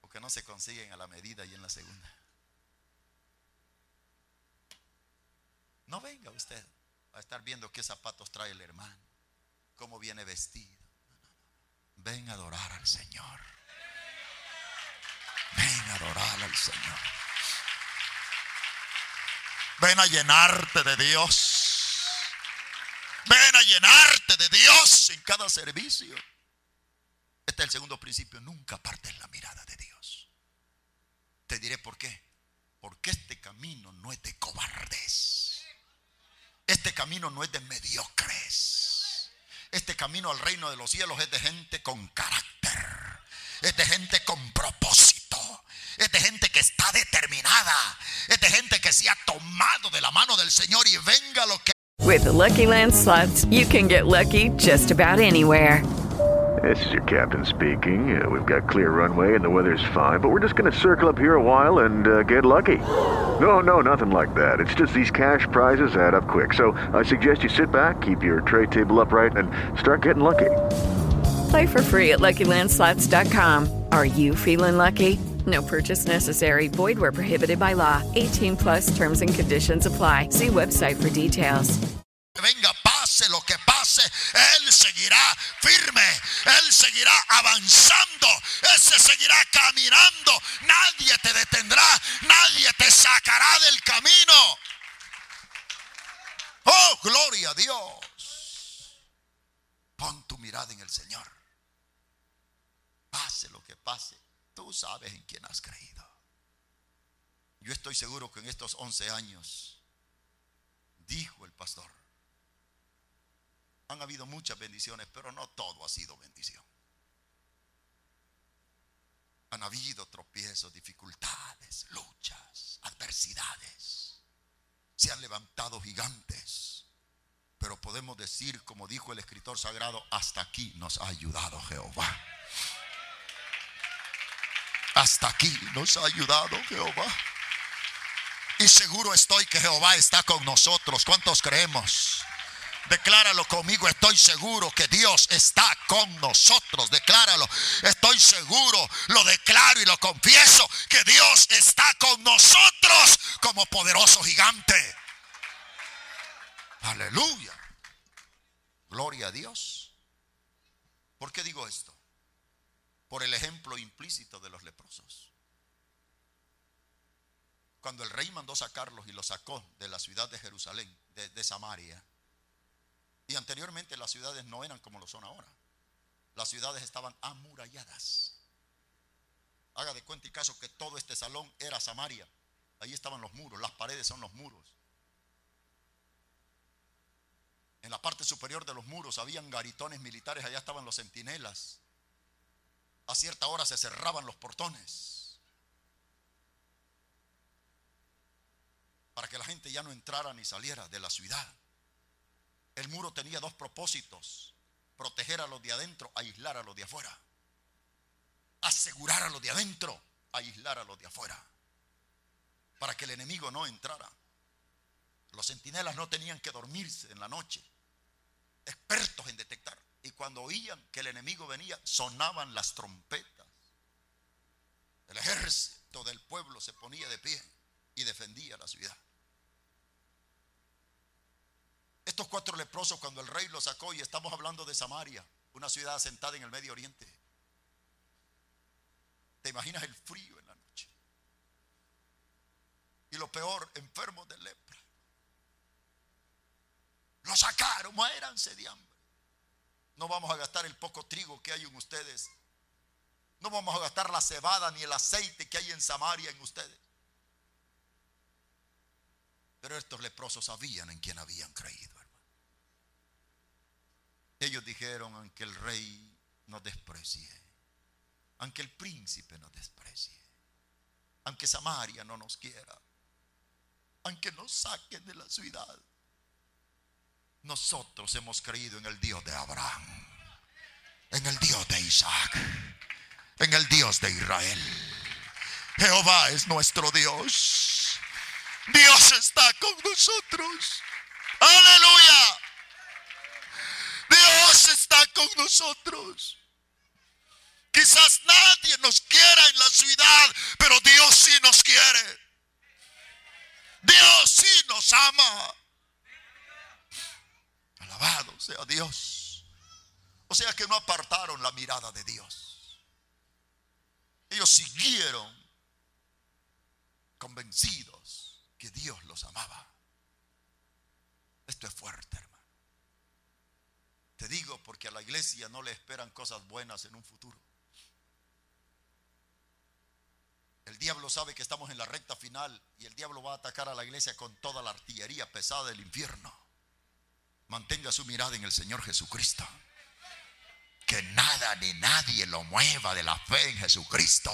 Porque no se consiguen a la medida y en la segunda. No venga usted a estar viendo qué zapatos trae el hermano, cómo viene vestido. Ven a adorar al Señor. Ven a adorar al Señor. Ven a llenarte de Dios. Ven a llenarte de Dios en cada servicio. Este es el segundo principio. Nunca apartes la mirada de Dios. Te diré por qué. Porque este camino no es de cobardes. Este camino no es de mediocres. Este camino al reino de los cielos es de gente con carácter. Es de gente con propósito. Es de gente que está determinada. Es de gente que se ha tomado de la mano del Señor y venga lo que. With the Lucky Land slots, you can get lucky just about anywhere. This is your captain speaking. Uh, we've got clear runway and the weather's fine, but we're just going to circle up here a while and uh, get lucky. No, no, nothing like that. It's just these cash prizes add up quick. So I suggest you sit back, keep your tray table upright, and start getting lucky. Play for free at LuckyLandSlots.com. Are you feeling lucky? No purchase necessary. Void where prohibited by law. 18 plus terms and conditions apply. See website for details. Venga, pase lo que pase, Él seguirá firme, Él seguirá avanzando, Él se seguirá caminando, nadie te detendrá, nadie te sacará del camino. Oh, gloria a Dios. Pon tu mirada en el Señor. Pase lo que pase, tú sabes en quién has creído. Yo estoy seguro que en estos 11 años, dijo el pastor, han habido muchas bendiciones, pero no todo ha sido bendición. Han habido tropiezos, dificultades, luchas, adversidades. Se han levantado gigantes. Pero podemos decir, como dijo el escritor sagrado, hasta aquí nos ha ayudado Jehová. Hasta aquí nos ha ayudado Jehová. Y seguro estoy que Jehová está con nosotros. ¿Cuántos creemos? Decláralo conmigo, estoy seguro que Dios está con nosotros. Decláralo, estoy seguro, lo declaro y lo confieso, que Dios está con nosotros como poderoso gigante. Aleluya. Gloria a Dios. ¿Por qué digo esto? Por el ejemplo implícito de los leprosos. Cuando el rey mandó sacarlos y los sacó de la ciudad de Jerusalén, de, Samaria, y anteriormente las ciudades no eran como lo son ahora. Las ciudades estaban amuralladas. Haga de cuenta y caso que todo este salón era Samaria. Ahí estaban los muros, las paredes son los muros. En la parte superior de los muros habían garitones militares, allá estaban los centinelas. A cierta hora se cerraban los portones para que la gente ya no entrara ni saliera de la ciudad. El muro tenía dos propósitos, proteger a los de adentro, aislar a los de afuera. Asegurar a los de adentro, aislar a los de afuera. Para que el enemigo no entrara. Los centinelas no tenían que dormirse en la noche, expertos en detectar. Y cuando oían que el enemigo venía, sonaban las trompetas. El ejército del pueblo se ponía de pie y defendía la ciudad. Estos cuatro leprosos, cuando el rey los sacó, y estamos hablando de Samaria, una ciudad asentada en el Medio Oriente. ¿Te imaginas el frío en la noche? Y lo peor, enfermos de lepra. Lo sacaron, muéranse de hambre. No vamos a gastar el poco trigo que hay en ustedes. No vamos a gastar la cebada ni el aceite que hay en Samaria en ustedes. Pero estos leprosos sabían en quién habían creído, hermano. Ellos dijeron, aunque el rey nos desprecie, aunque el príncipe nos desprecie, aunque Samaria no nos quiera, aunque nos saquen de la ciudad, nosotros hemos creído en el Dios de Abraham, en el Dios de Isaac, en el Dios de Israel. Jehová es nuestro Dios. Dios está con nosotros. Aleluya. Dios está con nosotros. Quizás nadie nos quiera en la ciudad, pero Dios sí nos quiere. Dios sí nos ama. Alabado sea Dios. O sea que no apartaron la mirada de Dios. Ellos siguieron convencidos que Dios los amaba. Esto es fuerte, hermano. Te digo porque a la iglesia no le esperan cosas buenas en un futuro. El diablo sabe que estamos en la recta final y el diablo va a atacar a la iglesia con toda la artillería pesada del infierno. Mantenga su mirada en el Señor Jesucristo. Que nada ni nadie lo mueva de la fe en Jesucristo.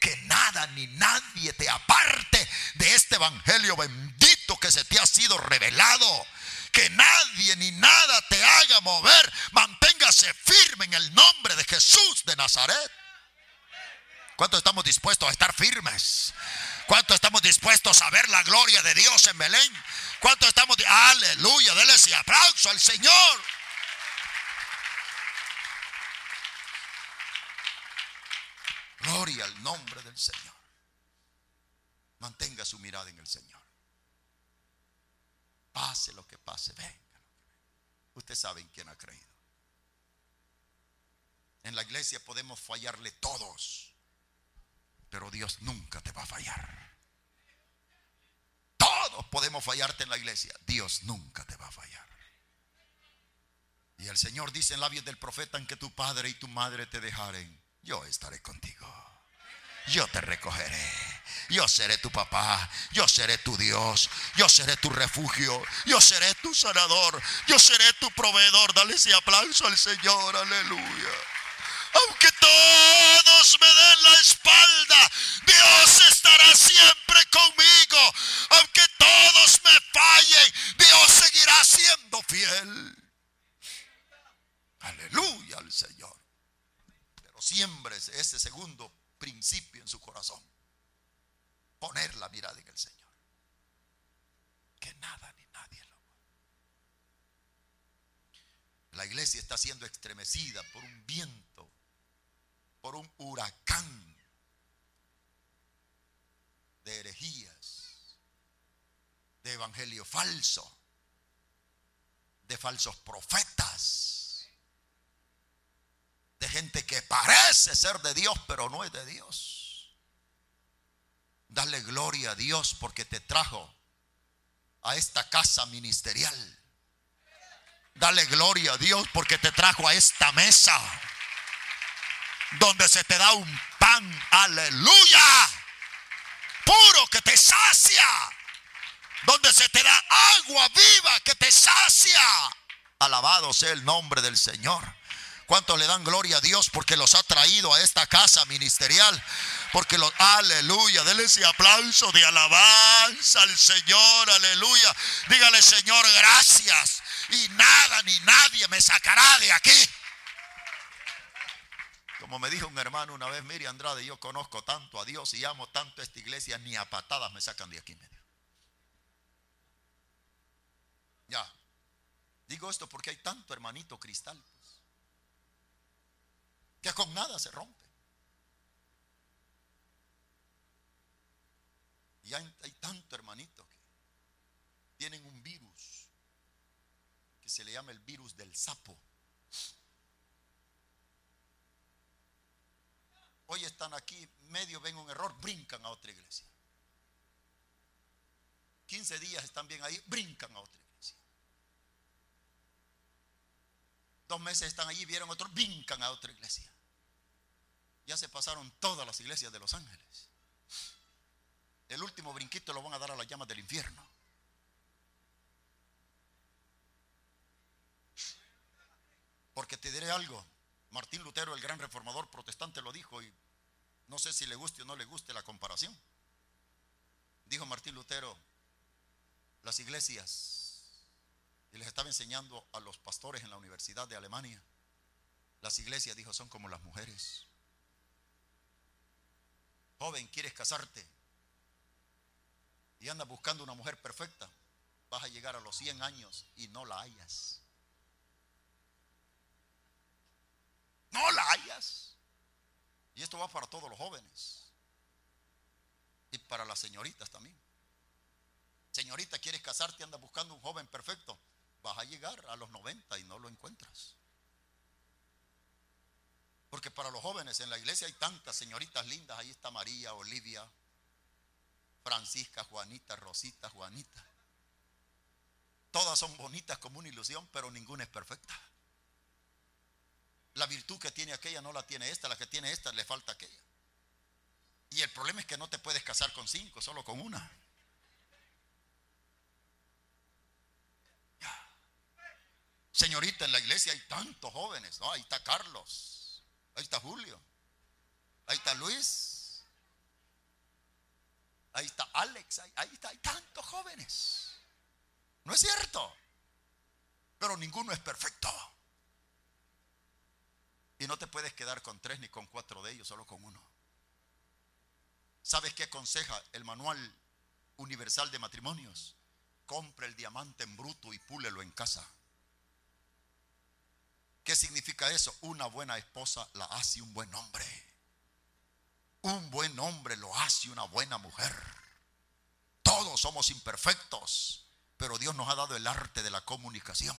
Que nada ni nadie te aparte de este evangelio bendito que se te ha sido revelado. Que nadie ni nada te haga mover. Manténgase firme en el nombre de Jesús de Nazaret. ¿Cuánto estamos dispuestos a estar firmes? ¿Cuánto estamos dispuestos a ver la gloria de Dios en Belén? ¿Cuánto estamos? Aleluya, déle ese aplauso al Señor. Gloria al nombre del Señor. Mantenga su mirada en el Señor. Pase lo que pase, venga. Usted sabe en quién ha creído. En la iglesia podemos fallarle todos, pero Dios nunca te va a fallar. Todos podemos fallarte en la iglesia, Dios nunca te va a fallar. Y el Señor dice en labios del profeta en que tu padre y tu madre te dejaren, yo estaré contigo. Yo te recogeré. Yo seré tu papá. Yo seré tu Dios. Yo seré tu refugio. Yo seré tu sanador. Yo seré tu proveedor. Dale ese aplauso al Señor. Aleluya. Aunque todos me den la espalda, Dios estará siempre conmigo. Aunque todos me fallen, Dios seguirá siendo fiel. Aleluya al Señor. Pero siempre ese segundo principio en su corazón. Poner la mirada en el Señor. Que nada ni nadie lo La iglesia está siendo estremecida por un viento, por un huracán de herejías, de evangelio falso, de falsos profetas, de gente que parece ser de Dios, pero no es de Dios. Dale gloria a Dios porque te trajo a esta casa ministerial. Dale gloria a Dios porque te trajo a esta mesa donde se te da un pan, aleluya, puro que te sacia, donde se te da agua viva que te sacia. Alabado sea el nombre del Señor. ¿Cuántos le dan gloria a Dios porque los ha traído a esta casa ministerial? Porque los, aleluya, denle ese aplauso de alabanza al Señor, aleluya. Dígale, Señor, gracias. Y nada ni nadie me sacará de aquí. Como me dijo un hermano una vez, mire Andrade, yo conozco tanto a Dios y amo tanto a esta iglesia, ni a patadas me sacan de aquí. Ya. Digo esto porque hay tanto hermanito cristal, pues, que con nada se rompe. Y hay, hay tanto hermanito que tienen un virus que se le llama el virus del sapo. Hoy están aquí, medio ven un error, brincan a otra iglesia. 15 días están bien ahí, brincan a otra iglesia. Dos meses están allí, vieron otro, brincan a otra iglesia. Ya se pasaron todas las iglesias de Los Ángeles. El último brinquito lo van a dar a las llamas del infierno. Porque te diré algo, Martín Lutero, el gran reformador protestante, lo dijo y no sé si le guste o no le guste la comparación. Dijo Martín Lutero, las iglesias, y les estaba enseñando a los pastores en la Universidad de Alemania, las iglesias, dijo, son como las mujeres. Joven, ¿quieres casarte? Y andas buscando una mujer perfecta. Vas a llegar a los 100 años y no la hayas. No la hayas. Y esto va para todos los jóvenes. Y para las señoritas también. Señorita, ¿quieres casarte? Anda buscando un joven perfecto. Vas a llegar a los 90 y no lo encuentras. Porque para los jóvenes en la iglesia hay tantas señoritas lindas. Ahí está María, Olivia, Francisca, Juanita, Rosita, Juanita. Todas son bonitas como una ilusión, pero ninguna es perfecta. La virtud que tiene aquella no la tiene esta, la que tiene esta le falta aquella. Y el problema es que no te puedes casar con cinco, solo con una. Señorita, en la iglesia hay tantos jóvenes, ¿no? Ahí está Carlos, ahí está Julio, ahí está Luis, ahí está Alex, ahí, ahí está, hay tantos jóvenes. No es cierto, pero ninguno es perfecto. Y no te puedes quedar con tres ni con cuatro de ellos, solo con uno. ¿Sabes qué aconseja el manual universal de matrimonios? Compre el diamante en bruto y púlelo en casa. ¿Qué significa eso? Una buena esposa la hace un buen hombre. Un buen hombre lo hace una buena mujer. Todos somos imperfectos, pero Dios nos ha dado el arte de la comunicación.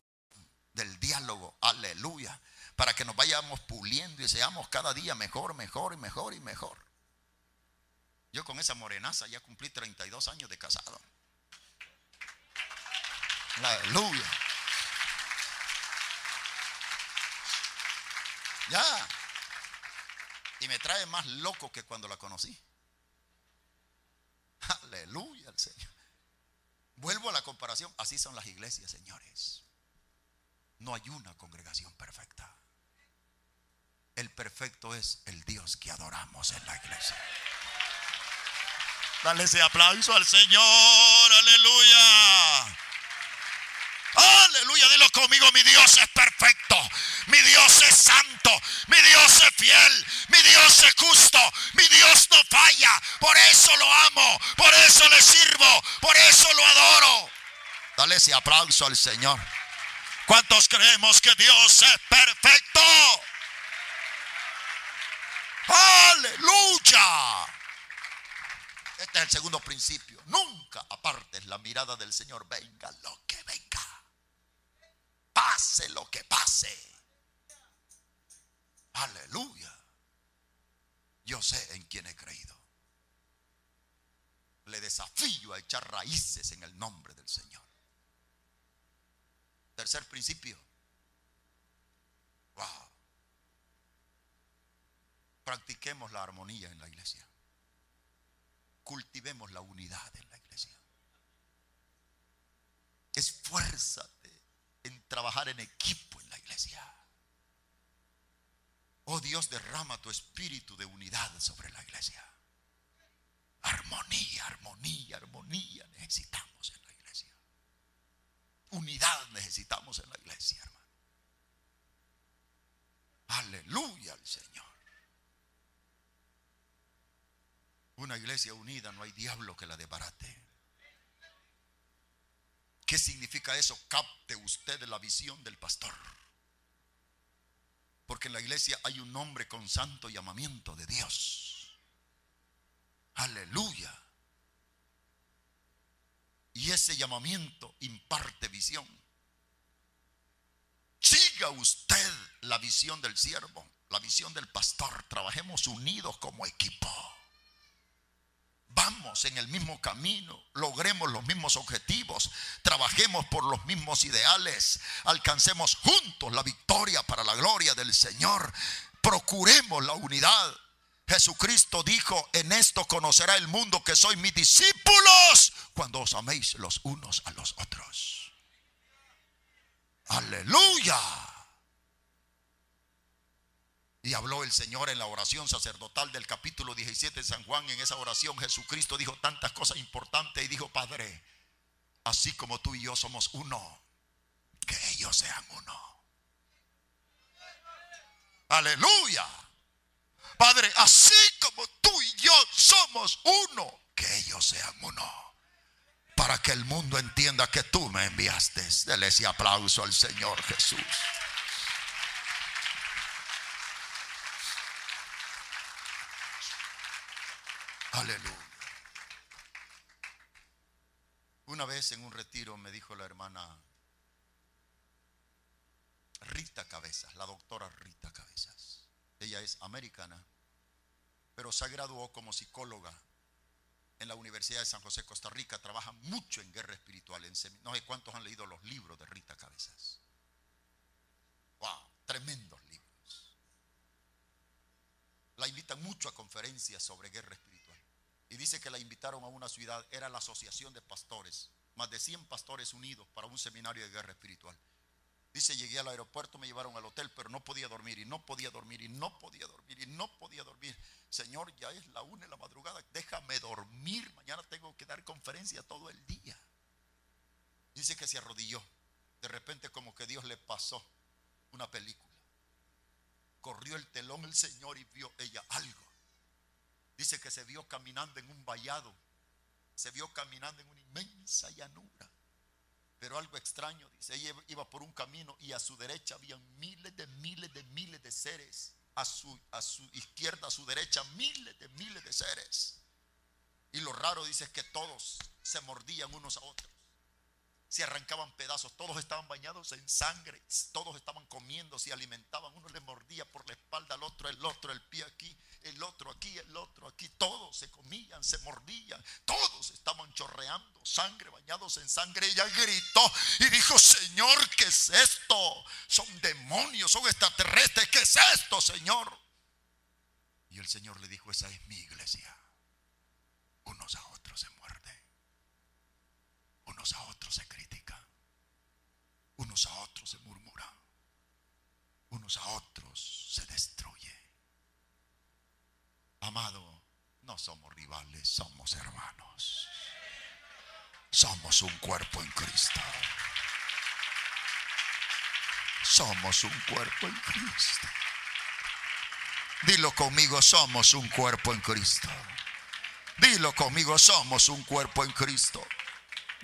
Del diálogo, aleluya, para que nos vayamos puliendo y seamos cada día mejor, mejor y mejor y mejor. Yo con esa morenaza ya cumplí 32 años de casado. Aleluya. Ya. Y me trae más loco que cuando la conocí. Aleluya al Señor. Vuelvo a la comparación. Así son las iglesias, señores. No hay una congregación perfecta. El perfecto es el Dios que adoramos en la iglesia. Dale ese aplauso al Señor. Aleluya. Aleluya, dilo conmigo, mi Dios es perfecto, mi Dios es santo, mi Dios es fiel, mi Dios es justo, mi Dios no falla, por eso lo amo, por eso le sirvo, por eso lo adoro. Dale ese aplauso al Señor. ¿Cuántos creemos que Dios es perfecto? Aleluya. Este es el segundo principio. Nunca apartes la mirada del Señor. Venga lo que venga. pase lo que pase. Aleluya. Yo sé en quién he creído. Le desafío a echar raíces en el nombre del Señor. Tercer principio. Wow. Practiquemos la armonía en la iglesia. Cultivemos la unidad en la iglesia. Esfuérzate en trabajar en equipo en la iglesia. Oh Dios, derrama tu espíritu de unidad sobre la iglesia. Armonía, armonía, armonía necesitamos. Unidad necesitamos en la iglesia, hermano. Aleluya al Señor. Una iglesia unida, no hay diablo que la debarate. ¿Qué significa eso? Capte usted la visión del pastor. Porque en la iglesia hay un hombre con santo llamamiento de Dios. Aleluya. Y ese llamamiento imparte visión. Siga usted la visión del siervo, la visión del pastor. Trabajemos unidos como equipo. Vamos en el mismo camino, logremos los mismos objetivos, trabajemos por los mismos ideales, alcancemos juntos la victoria para la gloria del Señor, procuremos la unidad. Jesucristo dijo, en esto conocerá el mundo que sois mis discípulos cuando os améis los unos a los otros. Aleluya. Y habló el Señor en la oración sacerdotal del capítulo 17 de San Juan. En esa oración Jesucristo dijo tantas cosas importantes y dijo, Padre, así como tú y yo somos uno, que ellos sean uno. Aleluya. Padre, así como tú y yo somos uno, que ellos sean uno. Para que el mundo entienda que tú me enviaste. Dele ese aplauso al Señor Jesús. Aleluya. Una vez en un retiro me dijo la hermana Rita Cabezas, la doctora Rita Cabezas. Ella es americana, pero se graduó como psicóloga en la Universidad de San José, Costa Rica. Trabaja mucho en guerra espiritual. En no sé cuántos han leído los libros de Rita Cabezas. Wow, tremendos libros. La invitan mucho a conferencias sobre guerra espiritual. Y dice que la invitaron a una ciudad, era la asociación de pastores, más de 100 pastores unidos para un seminario de guerra espiritual. Dice, llegué al aeropuerto, me llevaron al hotel, pero no podía dormir y no podía dormir y no podía dormir y no podía dormir. Señor, ya es la una de la madrugada, déjame dormir, mañana tengo que dar conferencia todo el día. Dice que se arrodilló. De repente como que Dios le pasó una película. Corrió el telón el Señor y vio ella algo. Dice que se vio caminando en un vallado, se vio caminando en una inmensa llanura. Pero algo extraño, dice, ella iba por un camino y a su derecha había miles de miles de miles de seres. A su, a su izquierda, a su derecha, miles de miles de seres. Y lo raro dice es que todos se mordían unos a otros se arrancaban pedazos, todos estaban bañados en sangre, todos estaban comiendo, se alimentaban, uno le mordía por la espalda al otro, el otro, el pie aquí, el otro aquí, el otro aquí, todos se comían, se mordían, todos estaban chorreando sangre, bañados en sangre. Ella gritó y dijo, Señor, ¿qué es esto? Son demonios, son extraterrestres, ¿qué es esto, Señor? Y el Señor le dijo, esa es mi iglesia. Unos a otros se muerden unos a otros se critican, unos a otros se murmuran, unos a otros se destruye. Amado, no somos rivales, somos hermanos. Somos un cuerpo en Cristo. Somos un cuerpo en Cristo. Dilo conmigo, somos un cuerpo en Cristo. Dilo conmigo, somos un cuerpo en Cristo.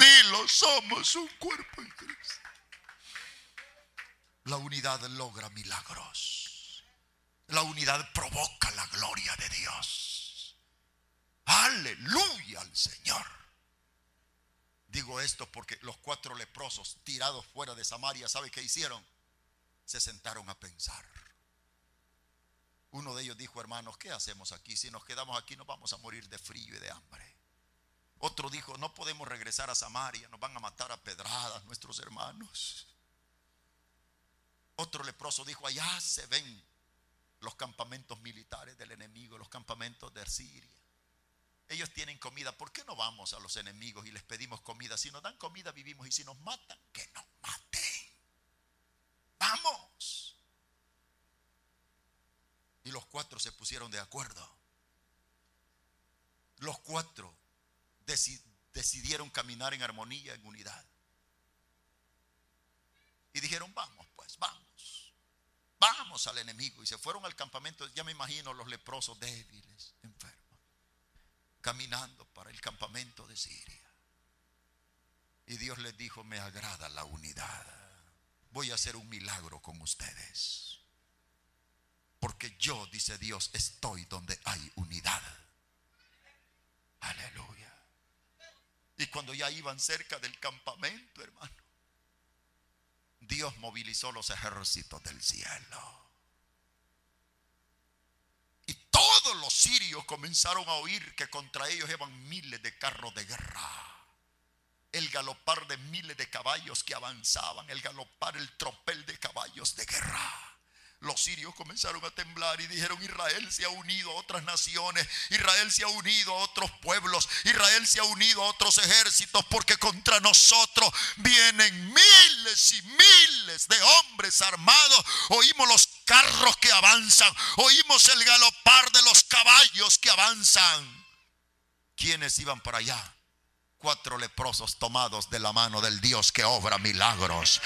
Dilo, somos un cuerpo en Cristo. La unidad logra milagros. La unidad provoca la gloria de Dios. Aleluya al Señor. Digo esto porque los cuatro leprosos tirados fuera de Samaria, ¿sabe qué hicieron? Se sentaron a pensar. Uno de ellos dijo, hermanos, ¿qué hacemos aquí? Si nos quedamos aquí nos vamos a morir de frío y de hambre. Otro dijo, no podemos regresar a Samaria, nos van a matar a pedradas nuestros hermanos. Otro leproso dijo, allá se ven los campamentos militares del enemigo, los campamentos de Siria. Ellos tienen comida, ¿por qué no vamos a los enemigos y les pedimos comida? Si nos dan comida vivimos y si nos matan, que nos maten. Vamos. Y los cuatro se pusieron de acuerdo. Los cuatro decidieron caminar en armonía, en unidad. Y dijeron, vamos pues, vamos. Vamos al enemigo. Y se fueron al campamento. Ya me imagino los leprosos débiles, enfermos caminando para el campamento de Siria. Y Dios les dijo, me agrada la unidad. Voy a hacer un milagro con ustedes. Porque yo, dice Dios, estoy donde hay unidad. Aleluya. Y cuando ya iban cerca del campamento, hermano, Dios movilizó los ejércitos del cielo. todos los sirios comenzaron a oír que contra ellos iban miles de carros de guerra. El galopar de miles de caballos que avanzaban, el galopar, el tropel de caballos de guerra los sirios comenzaron a temblar y dijeron, Israel se ha unido a otras naciones, Israel se ha unido a otros pueblos, Israel se ha unido a otros ejércitos, porque contra nosotros vienen miles y miles de hombres armados. Oímos los carros que avanzan, oímos el galopar de los caballos que avanzan. ¿Quiénes iban para allá? Cuatro leprosos tomados de la mano del Dios que obra milagros.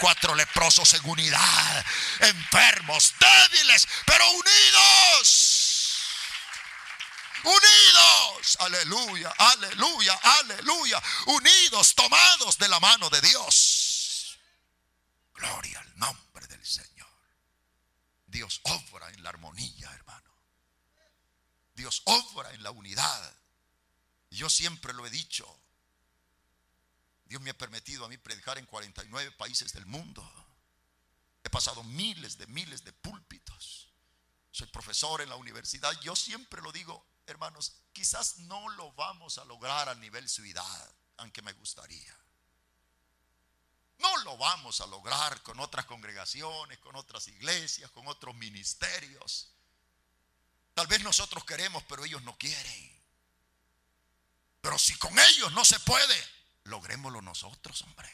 Cuatro leprosos en unidad. Enfermos, débiles, pero unidos. Unidos. Aleluya, aleluya, aleluya. Unidos, tomados de la mano de Dios. Gloria al nombre del Señor. Dios obra en la armonía, hermano. Dios obra en la unidad. Yo siempre lo he dicho. Dios me ha permitido a mí predicar en 49 países del mundo. He pasado miles de miles de púlpitos. Soy profesor en la universidad. Yo siempre lo digo, hermanos, quizás no lo vamos a lograr a nivel ciudad, aunque me gustaría. No lo vamos a lograr con otras congregaciones, con otras iglesias, con otros ministerios. Tal vez nosotros queremos, pero ellos no quieren. Pero si con ellos no se puede, logrémoslo nosotros, hombre.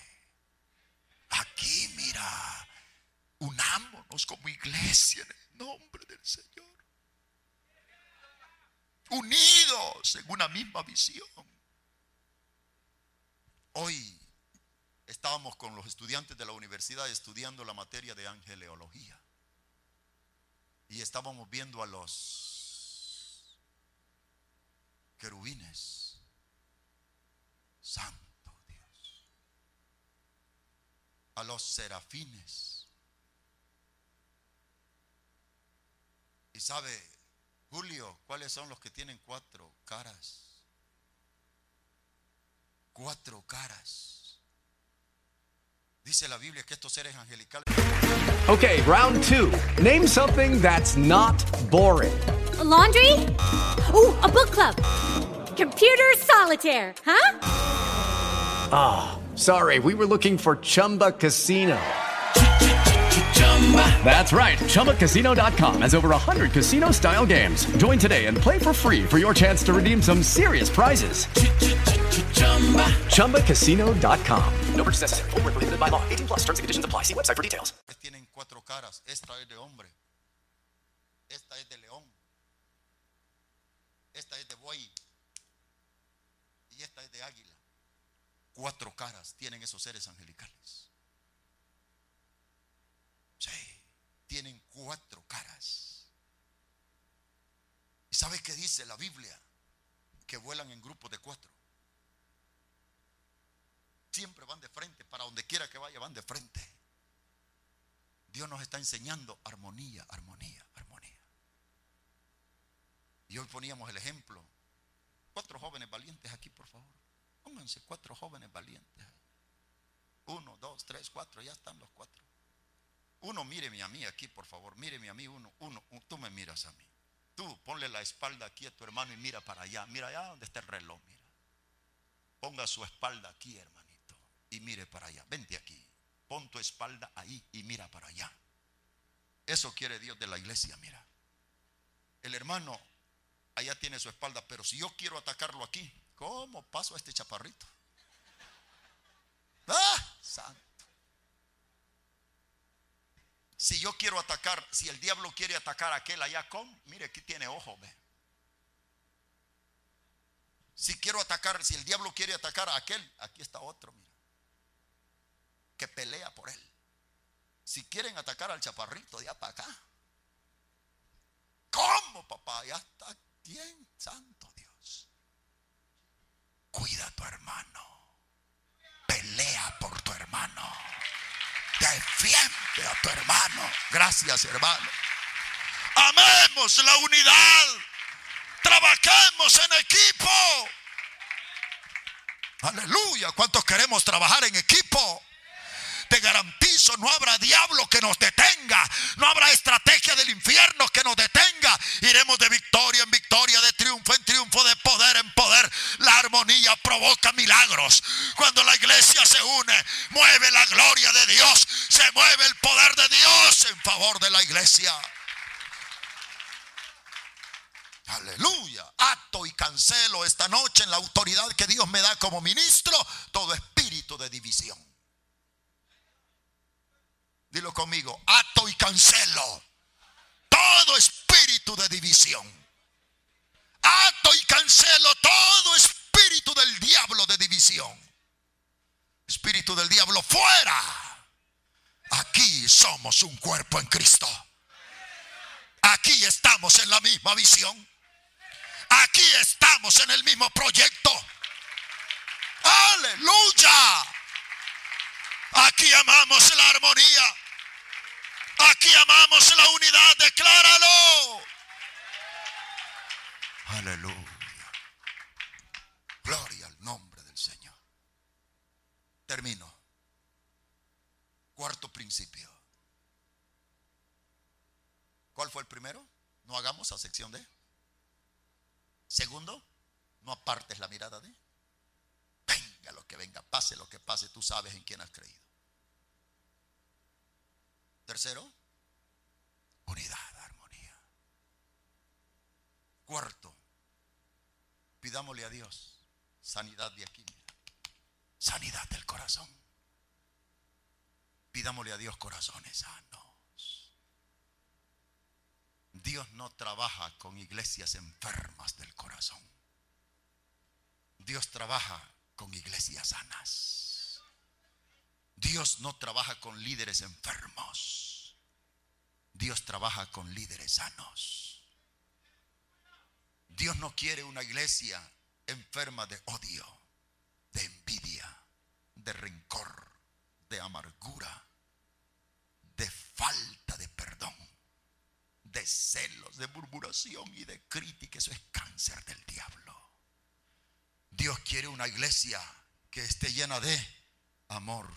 Aquí, mira, unámonos como iglesia en el nombre del Señor. Unidos en una misma visión. Hoy estábamos con los estudiantes de la universidad estudiando la materia de angeleología. Y estábamos viendo a los querubines Santo Dios. A los serafines. Y sabe, Julio, ¿cuáles son los que tienen cuatro caras? Cuatro caras. Dice la Biblia que estos seres angelicales. Okay, round two. Name something that's not boring. laundry? Ooh, a book club. Computer solitaire, huh? Ah, oh, sorry, we were looking for Chumba Casino. That's right. ChumbaCasino.com has over 100 casino style games. Join today and play for free for your chance to redeem some serious prizes. ChumbaCasino.com. No purchase necessary. Full prohibited by law. 18 plus terms and conditions apply. See website for details. Tienen cuatro caras. Esta es de hombre. Esta es de león. Cuatro caras tienen esos seres angelicales. Sí, tienen cuatro caras. ¿Y sabe qué dice la Biblia? Que vuelan en grupos de cuatro. Siempre van de frente, para donde quiera que vaya, van de frente. Dios nos está enseñando armonía, armonía, armonía. Y hoy poníamos el ejemplo. Cuatro jóvenes valientes aquí, por favor. Pónganse cuatro jóvenes valientes. Uno, dos, tres, cuatro, ya están los cuatro. Uno, míreme a mí aquí, por favor. Míreme a mí, uno, uno, tú me miras a mí. Tú ponle la espalda aquí a tu hermano y mira para allá. Mira allá donde está el reloj, mira. Ponga su espalda aquí, hermanito, y mire para allá. Vente aquí. Pon tu espalda ahí y mira para allá. Eso quiere Dios de la iglesia, mira. El hermano allá tiene su espalda, pero si yo quiero atacarlo aquí, ¿cómo paso a este chaparrito? ¡Ah! Santo. Si yo quiero atacar, si el diablo quiere atacar a aquel allá con, mire, aquí tiene ojo, ve. Si quiero atacar, si el diablo quiere atacar a aquel, aquí está otro, mira. Que pelea por él. Si quieren atacar al chaparrito, de para acá. ¿Cómo, papá? Ya está bien, santo. Cuida a tu hermano. Pelea por tu hermano. Defiende a tu hermano. Gracias, hermano. Amemos la unidad. Trabajemos en equipo. Aleluya. ¿Cuántos queremos trabajar en equipo? Te garantizo, no habrá diablo que nos detenga. No habrá estrategia del infierno que nos detenga. Iremos de victoria en victoria, de triunfo en triunfo, de poder en poder. La armonía provoca milagros. Cuando la iglesia se une, mueve la gloria de Dios. Se mueve el poder de Dios en favor de la iglesia. Aleluya. Ato y cancelo esta noche en la autoridad que Dios me da como ministro todo espíritu de división. Dilo conmigo, ato y cancelo todo espíritu de división. Ato y cancelo todo espíritu del diablo de división. Espíritu del diablo fuera. Aquí somos un cuerpo en Cristo. Aquí estamos en la misma visión. Aquí estamos en el mismo proyecto. Aleluya. Aquí amamos la armonía. Aquí amamos la unidad. Decláralo. Aleluya. Gloria al nombre del Señor. Termino. Cuarto principio. ¿Cuál fue el primero? No hagamos a sección D. Segundo, no apartes la mirada de. Venga lo que venga, pase lo que pase, tú sabes en quién has creído. Tercero, unidad, armonía. Cuarto, pidámosle a Dios sanidad de aquí, sanidad del corazón. Pidámosle a Dios corazones sanos. Dios no trabaja con iglesias enfermas del corazón. Dios trabaja con iglesias sanas. Dios no trabaja con líderes enfermos. Dios trabaja con líderes sanos. Dios no quiere una iglesia enferma de odio, de envidia, de rencor, de amargura, de falta de perdón de celos, de murmuración y de crítica. Eso es cáncer del diablo. Dios quiere una iglesia que esté llena de amor,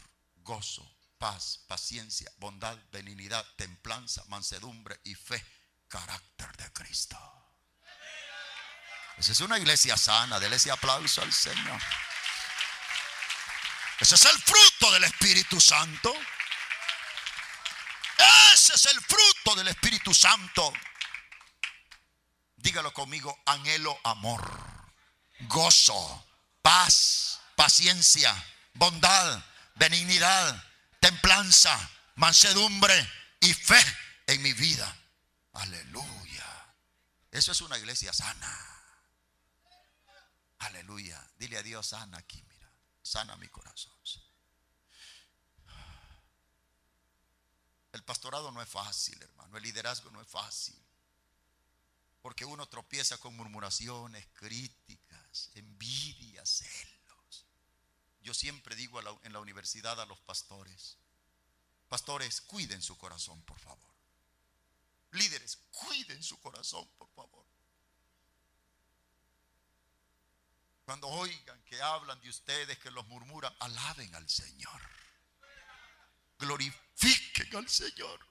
gozo, paz, paciencia, bondad, benignidad, templanza, mansedumbre y fe, carácter de Cristo. Esa es una iglesia sana. Dele ese aplauso al Señor. Ese es el fruto del Espíritu Santo. Ese es el fruto del Espíritu Santo. Dígalo conmigo, anhelo amor, gozo, paz, paciencia, bondad, benignidad, templanza, mansedumbre y fe en mi vida. Aleluya. Eso es una iglesia sana. Aleluya. Dile a Dios, sana aquí, mira. Sana mi corazón. El pastorado no es fácil, hermano. El liderazgo no es fácil. Porque uno tropieza con murmuraciones, críticas, envidias. Yo siempre digo en la universidad a los pastores, pastores, cuiden su corazón, por favor. Líderes, cuiden su corazón, por favor. Cuando oigan que hablan de ustedes, que los murmuran, alaben al Señor. Glorifiquen al Señor.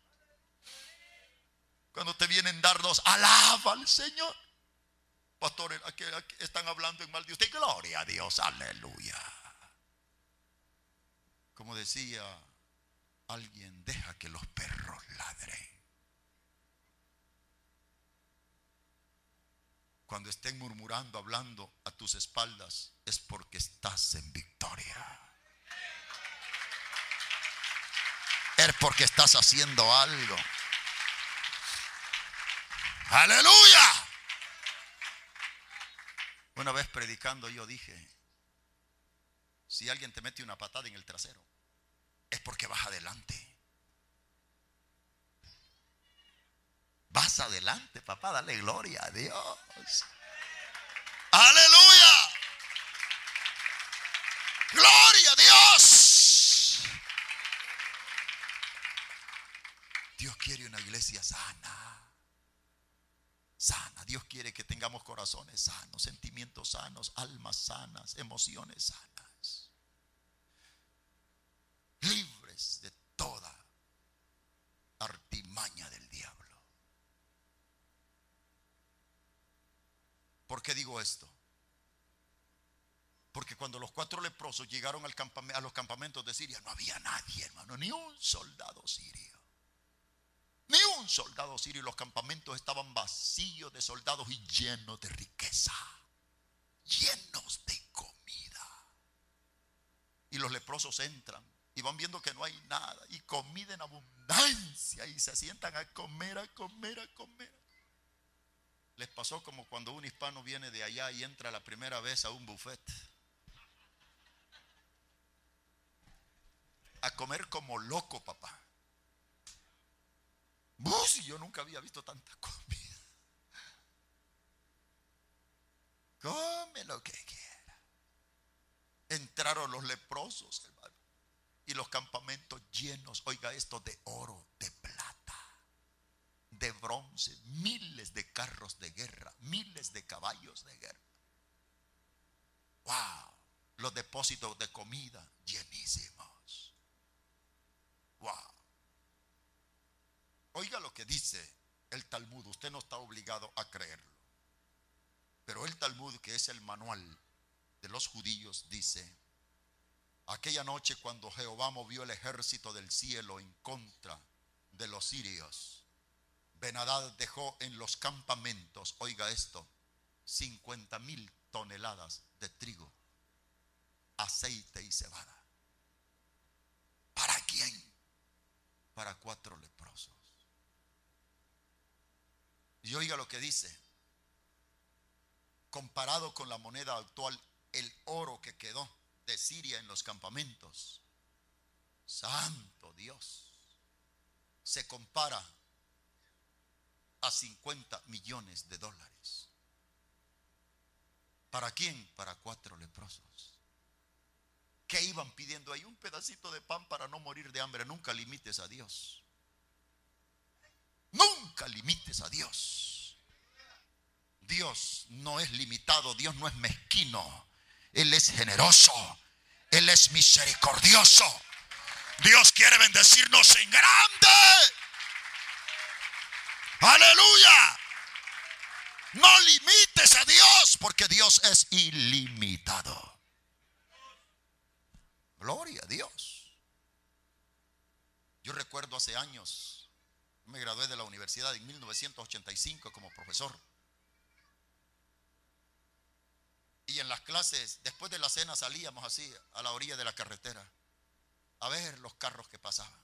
Cuando te vienen dardos, alaba al Señor. Pastores, aquí están hablando en mal de usted. Gloria a Dios, aleluya. Como decía alguien, deja que los perros ladren. Cuando estén murmurando, hablando a tus espaldas, es porque estás en victoria. Es porque estás haciendo algo. Aleluya. Una vez predicando yo dije, si alguien te mete una patada en el trasero, es porque vas adelante. Vas adelante, papá, dale gloria a Dios. Aleluya. Gloria a Dios. Dios quiere una iglesia sana. Sana. Dios quiere que tengamos corazones sanos, sentimientos sanos, almas sanas, emociones sanas. Libres de toda artimaña del diablo. ¿Por qué digo esto? Porque cuando los cuatro leprosos llegaron a los campamentos de Siria, no había nadie, hermano, ni un soldado sirio. Ni un soldado sirio. Los campamentos estaban vacíos de soldados y llenos de riqueza. Llenos de comida. Y los leprosos entran y van viendo que no hay nada. Y comida en abundancia. Y se sientan a comer, a comer, a comer. Les pasó como cuando un hispano viene de allá y entra la primera vez a un buffet. A comer como loco, papá. Bus, yo nunca había visto tanta comida. Come lo que quiera. Entraron los leprosos, hermano. Y los campamentos llenos, oiga esto, de oro, de plata, de bronce, miles de carros de guerra, miles de caballos de guerra. Wow, los depósitos de comida llenísimos. Wow. Oiga lo que dice el Talmud, usted no está obligado a creerlo. Pero el Talmud, que es el manual de los judíos, dice, aquella noche cuando Jehová movió el ejército del cielo en contra de los sirios, Benadad dejó en los campamentos, oiga esto, 50 mil toneladas de trigo, aceite y cebada. ¿Para quién? Para cuatro leprosos. Y oiga lo que dice. Comparado con la moneda actual, el oro que quedó de Siria en los campamentos. Santo Dios. Se compara a 50 millones de dólares. ¿Para quién? Para cuatro leprosos. ¿Qué iban pidiendo ahí? Un pedacito de pan para no morir de hambre. Nunca limites a Dios. Nunca limites a Dios. Dios no es limitado, Dios no es mezquino. Él es generoso, Él es misericordioso. Dios quiere bendecirnos en grande. Aleluya. No limites a Dios porque Dios es ilimitado. Gloria a Dios. Yo recuerdo hace años, me gradué de la universidad en 1985 como profesor. Y en las clases, después de la cena salíamos así a la orilla de la carretera a ver los carros que pasaban.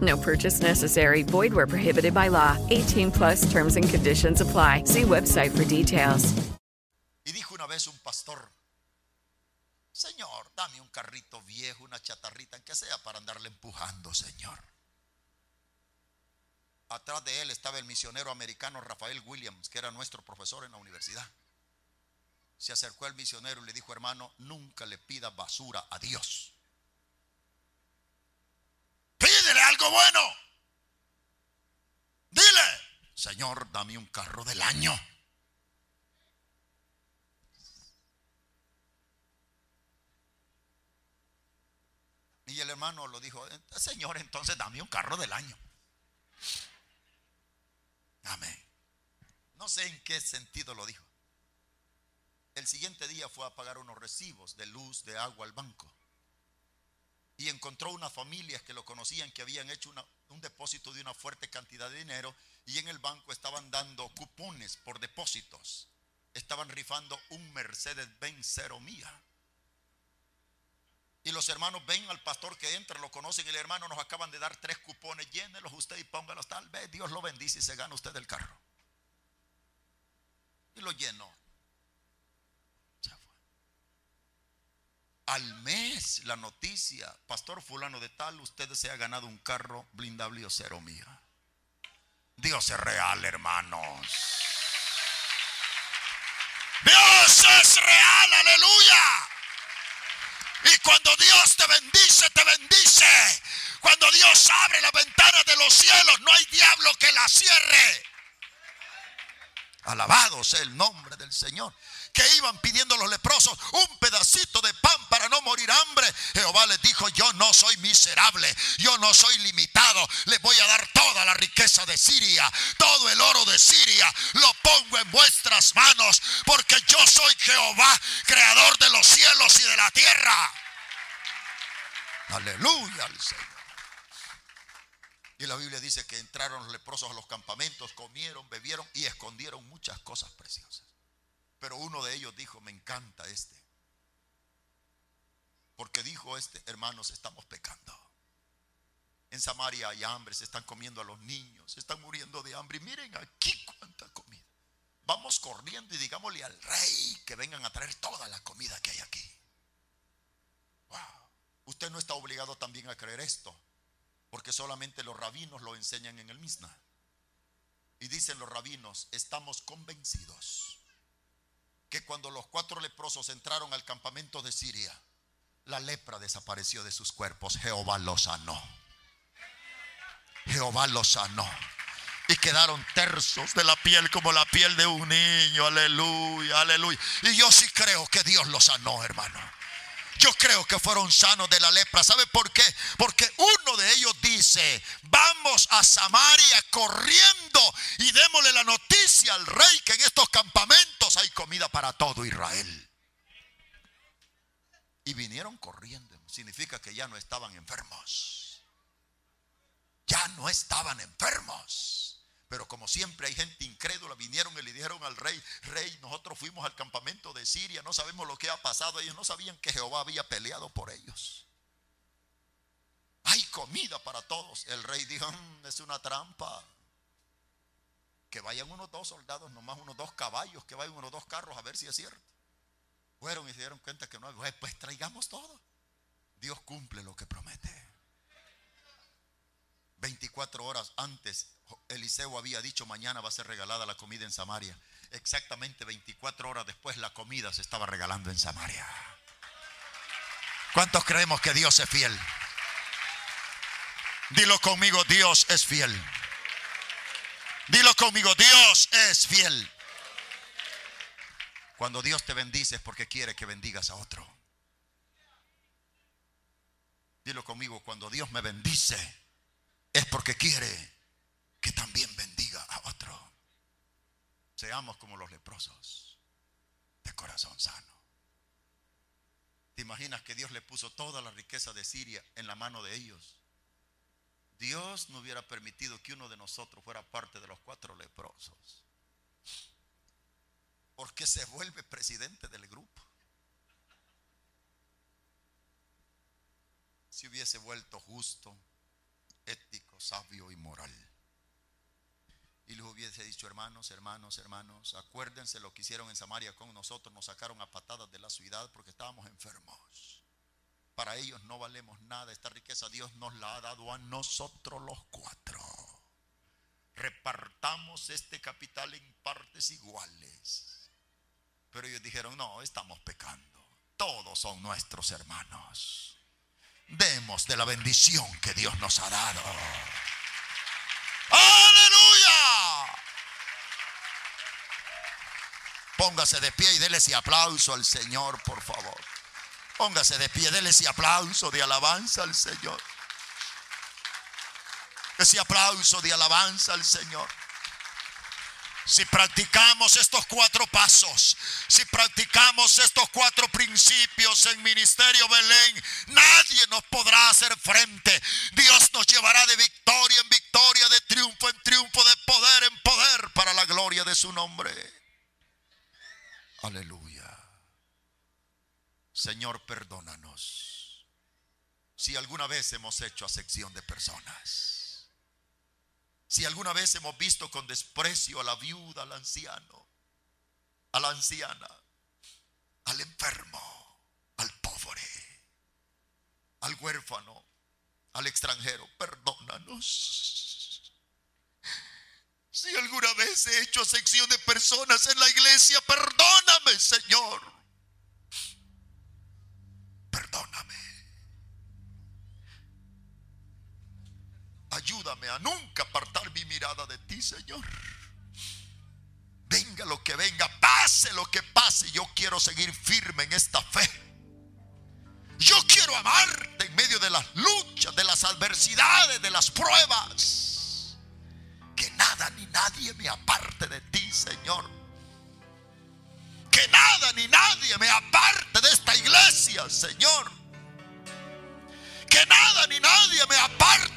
No purchase necessary. Void where prohibited by law. 18 plus terms and conditions apply. See website for details. Y dijo una vez un pastor, Señor, dame un carrito viejo, una chatarrita, en que sea, para andarle empujando, Señor. Atrás de él estaba el misionero americano Rafael Williams, que era nuestro profesor en la universidad. Se acercó al misionero y le dijo, hermano, nunca le pida basura a Dios. Pídele algo bueno. Dile, Señor, dame un carro del año. Y el hermano lo dijo, Señor, entonces dame un carro del año. Amén. No sé en qué sentido lo dijo. El siguiente día fue a pagar unos recibos de luz, de agua al banco. Y encontró unas familias que lo conocían, que habían hecho un depósito de una fuerte cantidad de dinero y en el banco estaban dando cupones por depósitos. Estaban rifando un Mercedes-Benz cero mía. Y los hermanos ven al pastor que entra, lo conocen y el hermano nos acaban de dar tres cupones, llénelos usted y póngalos tal vez Dios lo bendice y se gana usted el carro. Y lo llenó. Se fue. Al mes la noticia, pastor fulano de tal, usted se ha ganado un carro blindable o cero mía. Dios es real, hermanos. Dios es real, aleluya. Y cuando Dios te bendice, te bendice. Cuando Dios abre las ventanas de los cielos, no hay diablo que la cierre. Alabado sea el nombre del Señor. Que iban pidiendo los leprosos un pedacito de pan para no morir hambre. Jehová les dijo, yo no soy miserable, yo no soy limitado. Les voy a dar toda la riqueza de Siria, todo el oro de Siria. Lo pongo en vuestras manos porque yo soy Jehová, creador de los cielos y de la tierra. Aleluya al Señor. Y la Biblia dice que entraron los leprosos a los campamentos, comieron, bebieron y escondieron muchas cosas preciosas. Pero uno de ellos dijo, me encanta este. Porque dijo este, hermanos, estamos pecando. En Samaria hay hambre, se están comiendo a los niños, se están muriendo de hambre. Y miren aquí cuánta comida. Vamos corriendo y digámosle al rey que vengan a traer toda la comida que hay aquí. Usted no está obligado también a creer esto, porque solamente los rabinos lo enseñan en el Misna. Y dicen los rabinos, estamos convencidos que cuando los cuatro leprosos entraron al campamento de Siria, la lepra desapareció de sus cuerpos. Jehová los sanó. Jehová los sanó. Y quedaron tersos de la piel como la piel de un niño. Aleluya, aleluya. Y yo sí creo que Dios los sanó, hermano. Yo creo que fueron sanos de la lepra. ¿Sabe por qué? Porque uno de ellos dice, vamos a Samaria corriendo y démosle la noticia al rey que en estos campamentos hay comida para todo Israel. Y vinieron corriendo. Significa que ya no estaban enfermos. Ya no estaban enfermos. Pero como siempre hay gente incrédula, vinieron y le dijeron al rey, rey, nosotros fuimos al campamento de Siria, no sabemos lo que ha pasado, ellos no sabían que Jehová había peleado por ellos. Hay comida para todos. El rey dijo, "Mm, es una trampa. Que vayan unos dos soldados, nomás unos dos caballos, que vayan unos dos carros a ver si es cierto. Fueron y se dieron cuenta que no hay, pues, pues traigamos todo. Dios cumple lo que promete. 24 horas antes, Eliseo había dicho mañana va a ser regalada la comida en Samaria. Exactamente 24 horas después la comida se estaba regalando en Samaria. ¿Cuántos creemos que Dios es fiel? Dilo conmigo, Dios es fiel. Dilo conmigo, Dios es fiel. Cuando Dios te bendice es porque quiere que bendigas a otro. Dilo conmigo, cuando Dios me bendice es porque quiere que también bendiga a otro. Seamos como los leprosos, de corazón sano. ¿Te imaginas que Dios le puso toda la riqueza de Siria en la mano de ellos? Dios no hubiera permitido que uno de nosotros fuera parte de los cuatro leprosos. Porque se vuelve presidente del grupo. Si hubiese vuelto justo, ético, sabio y moral. Y les hubiese dicho, hermanos, hermanos, hermanos, acuérdense lo que hicieron en Samaria con nosotros, nos sacaron a patadas de la ciudad porque estábamos enfermos. Para ellos no valemos nada, esta riqueza Dios nos la ha dado a nosotros los cuatro. Repartamos este capital en partes iguales. Pero ellos dijeron, no, estamos pecando. Todos son nuestros hermanos. Demos de la bendición que Dios nos ha dado. ¡Aleluya! Póngase de pie y déle ese aplauso al Señor, por favor. Póngase de pie, déle ese aplauso de alabanza al Señor. Ese aplauso de alabanza al Señor. Si practicamos estos cuatro pasos, si practicamos estos cuatro principios en Ministerio Belén, nadie nos podrá hacer frente. Dios nos llevará de victoria en victoria, de triunfo en triunfo, de poder en poder para la gloria de su nombre. Aleluya. Señor, perdónanos si alguna vez hemos hecho acepción de personas. Si alguna vez hemos visto con desprecio a la viuda, al anciano, a la anciana, al enfermo, al pobre, al huérfano, al extranjero, perdónanos. Si alguna vez he hecho sección de personas en la iglesia, perdóname, Señor. Perdóname. Ayúdame a nunca apartar mi mirada de ti, Señor. Venga lo que venga, pase lo que pase, yo quiero seguir firme en esta fe. Yo quiero amarte en medio de las luchas, de las adversidades, de las pruebas. Que nada ni nadie me aparte de ti, Señor. Que nada ni nadie me aparte de esta iglesia, Señor. Que nada ni nadie me aparte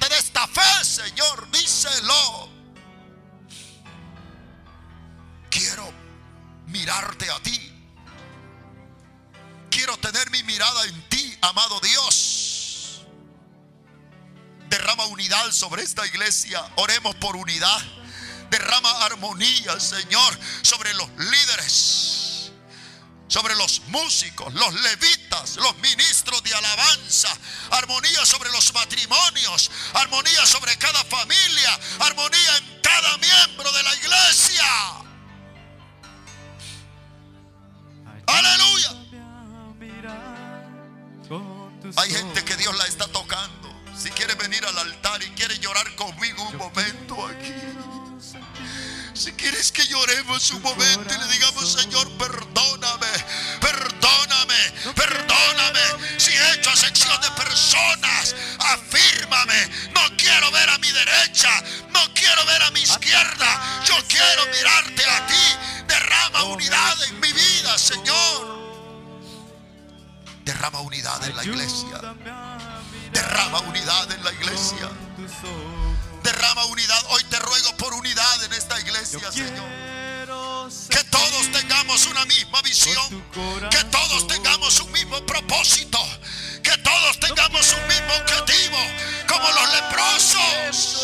fe, Señor. Díselo. Quiero mirarte a ti. Quiero tener mi mirada en ti, amado Dios. Derrama unidad sobre esta iglesia. Oremos por unidad. Derrama armonía, Señor, sobre los líderes sobre los músicos, los levitas, los ministros de alabanza, armonía sobre los matrimonios, armonía sobre cada familia, armonía en cada miembro de la iglesia. Aleluya. Hay gente que Dios la está tocando. Si quiere venir al altar y quiere llorar conmigo un momento aquí. Si quieres que lloremos un momento y le digamos, Señor, perdóname, perdóname, perdóname. Si he hecho sección de personas, afírmame. No quiero ver a mi derecha, no quiero ver a mi izquierda. Yo quiero mirarte a ti. Derrama unidad en mi vida, Señor. Derrama unidad en la iglesia. Derrama unidad en la iglesia. Derrama unidad. Hoy te ruego por unidad en esta iglesia, Señor. Que todos tengamos una misma visión. Que todos tengamos un mismo propósito. Que todos tengamos un mismo objetivo. Como los leprosos.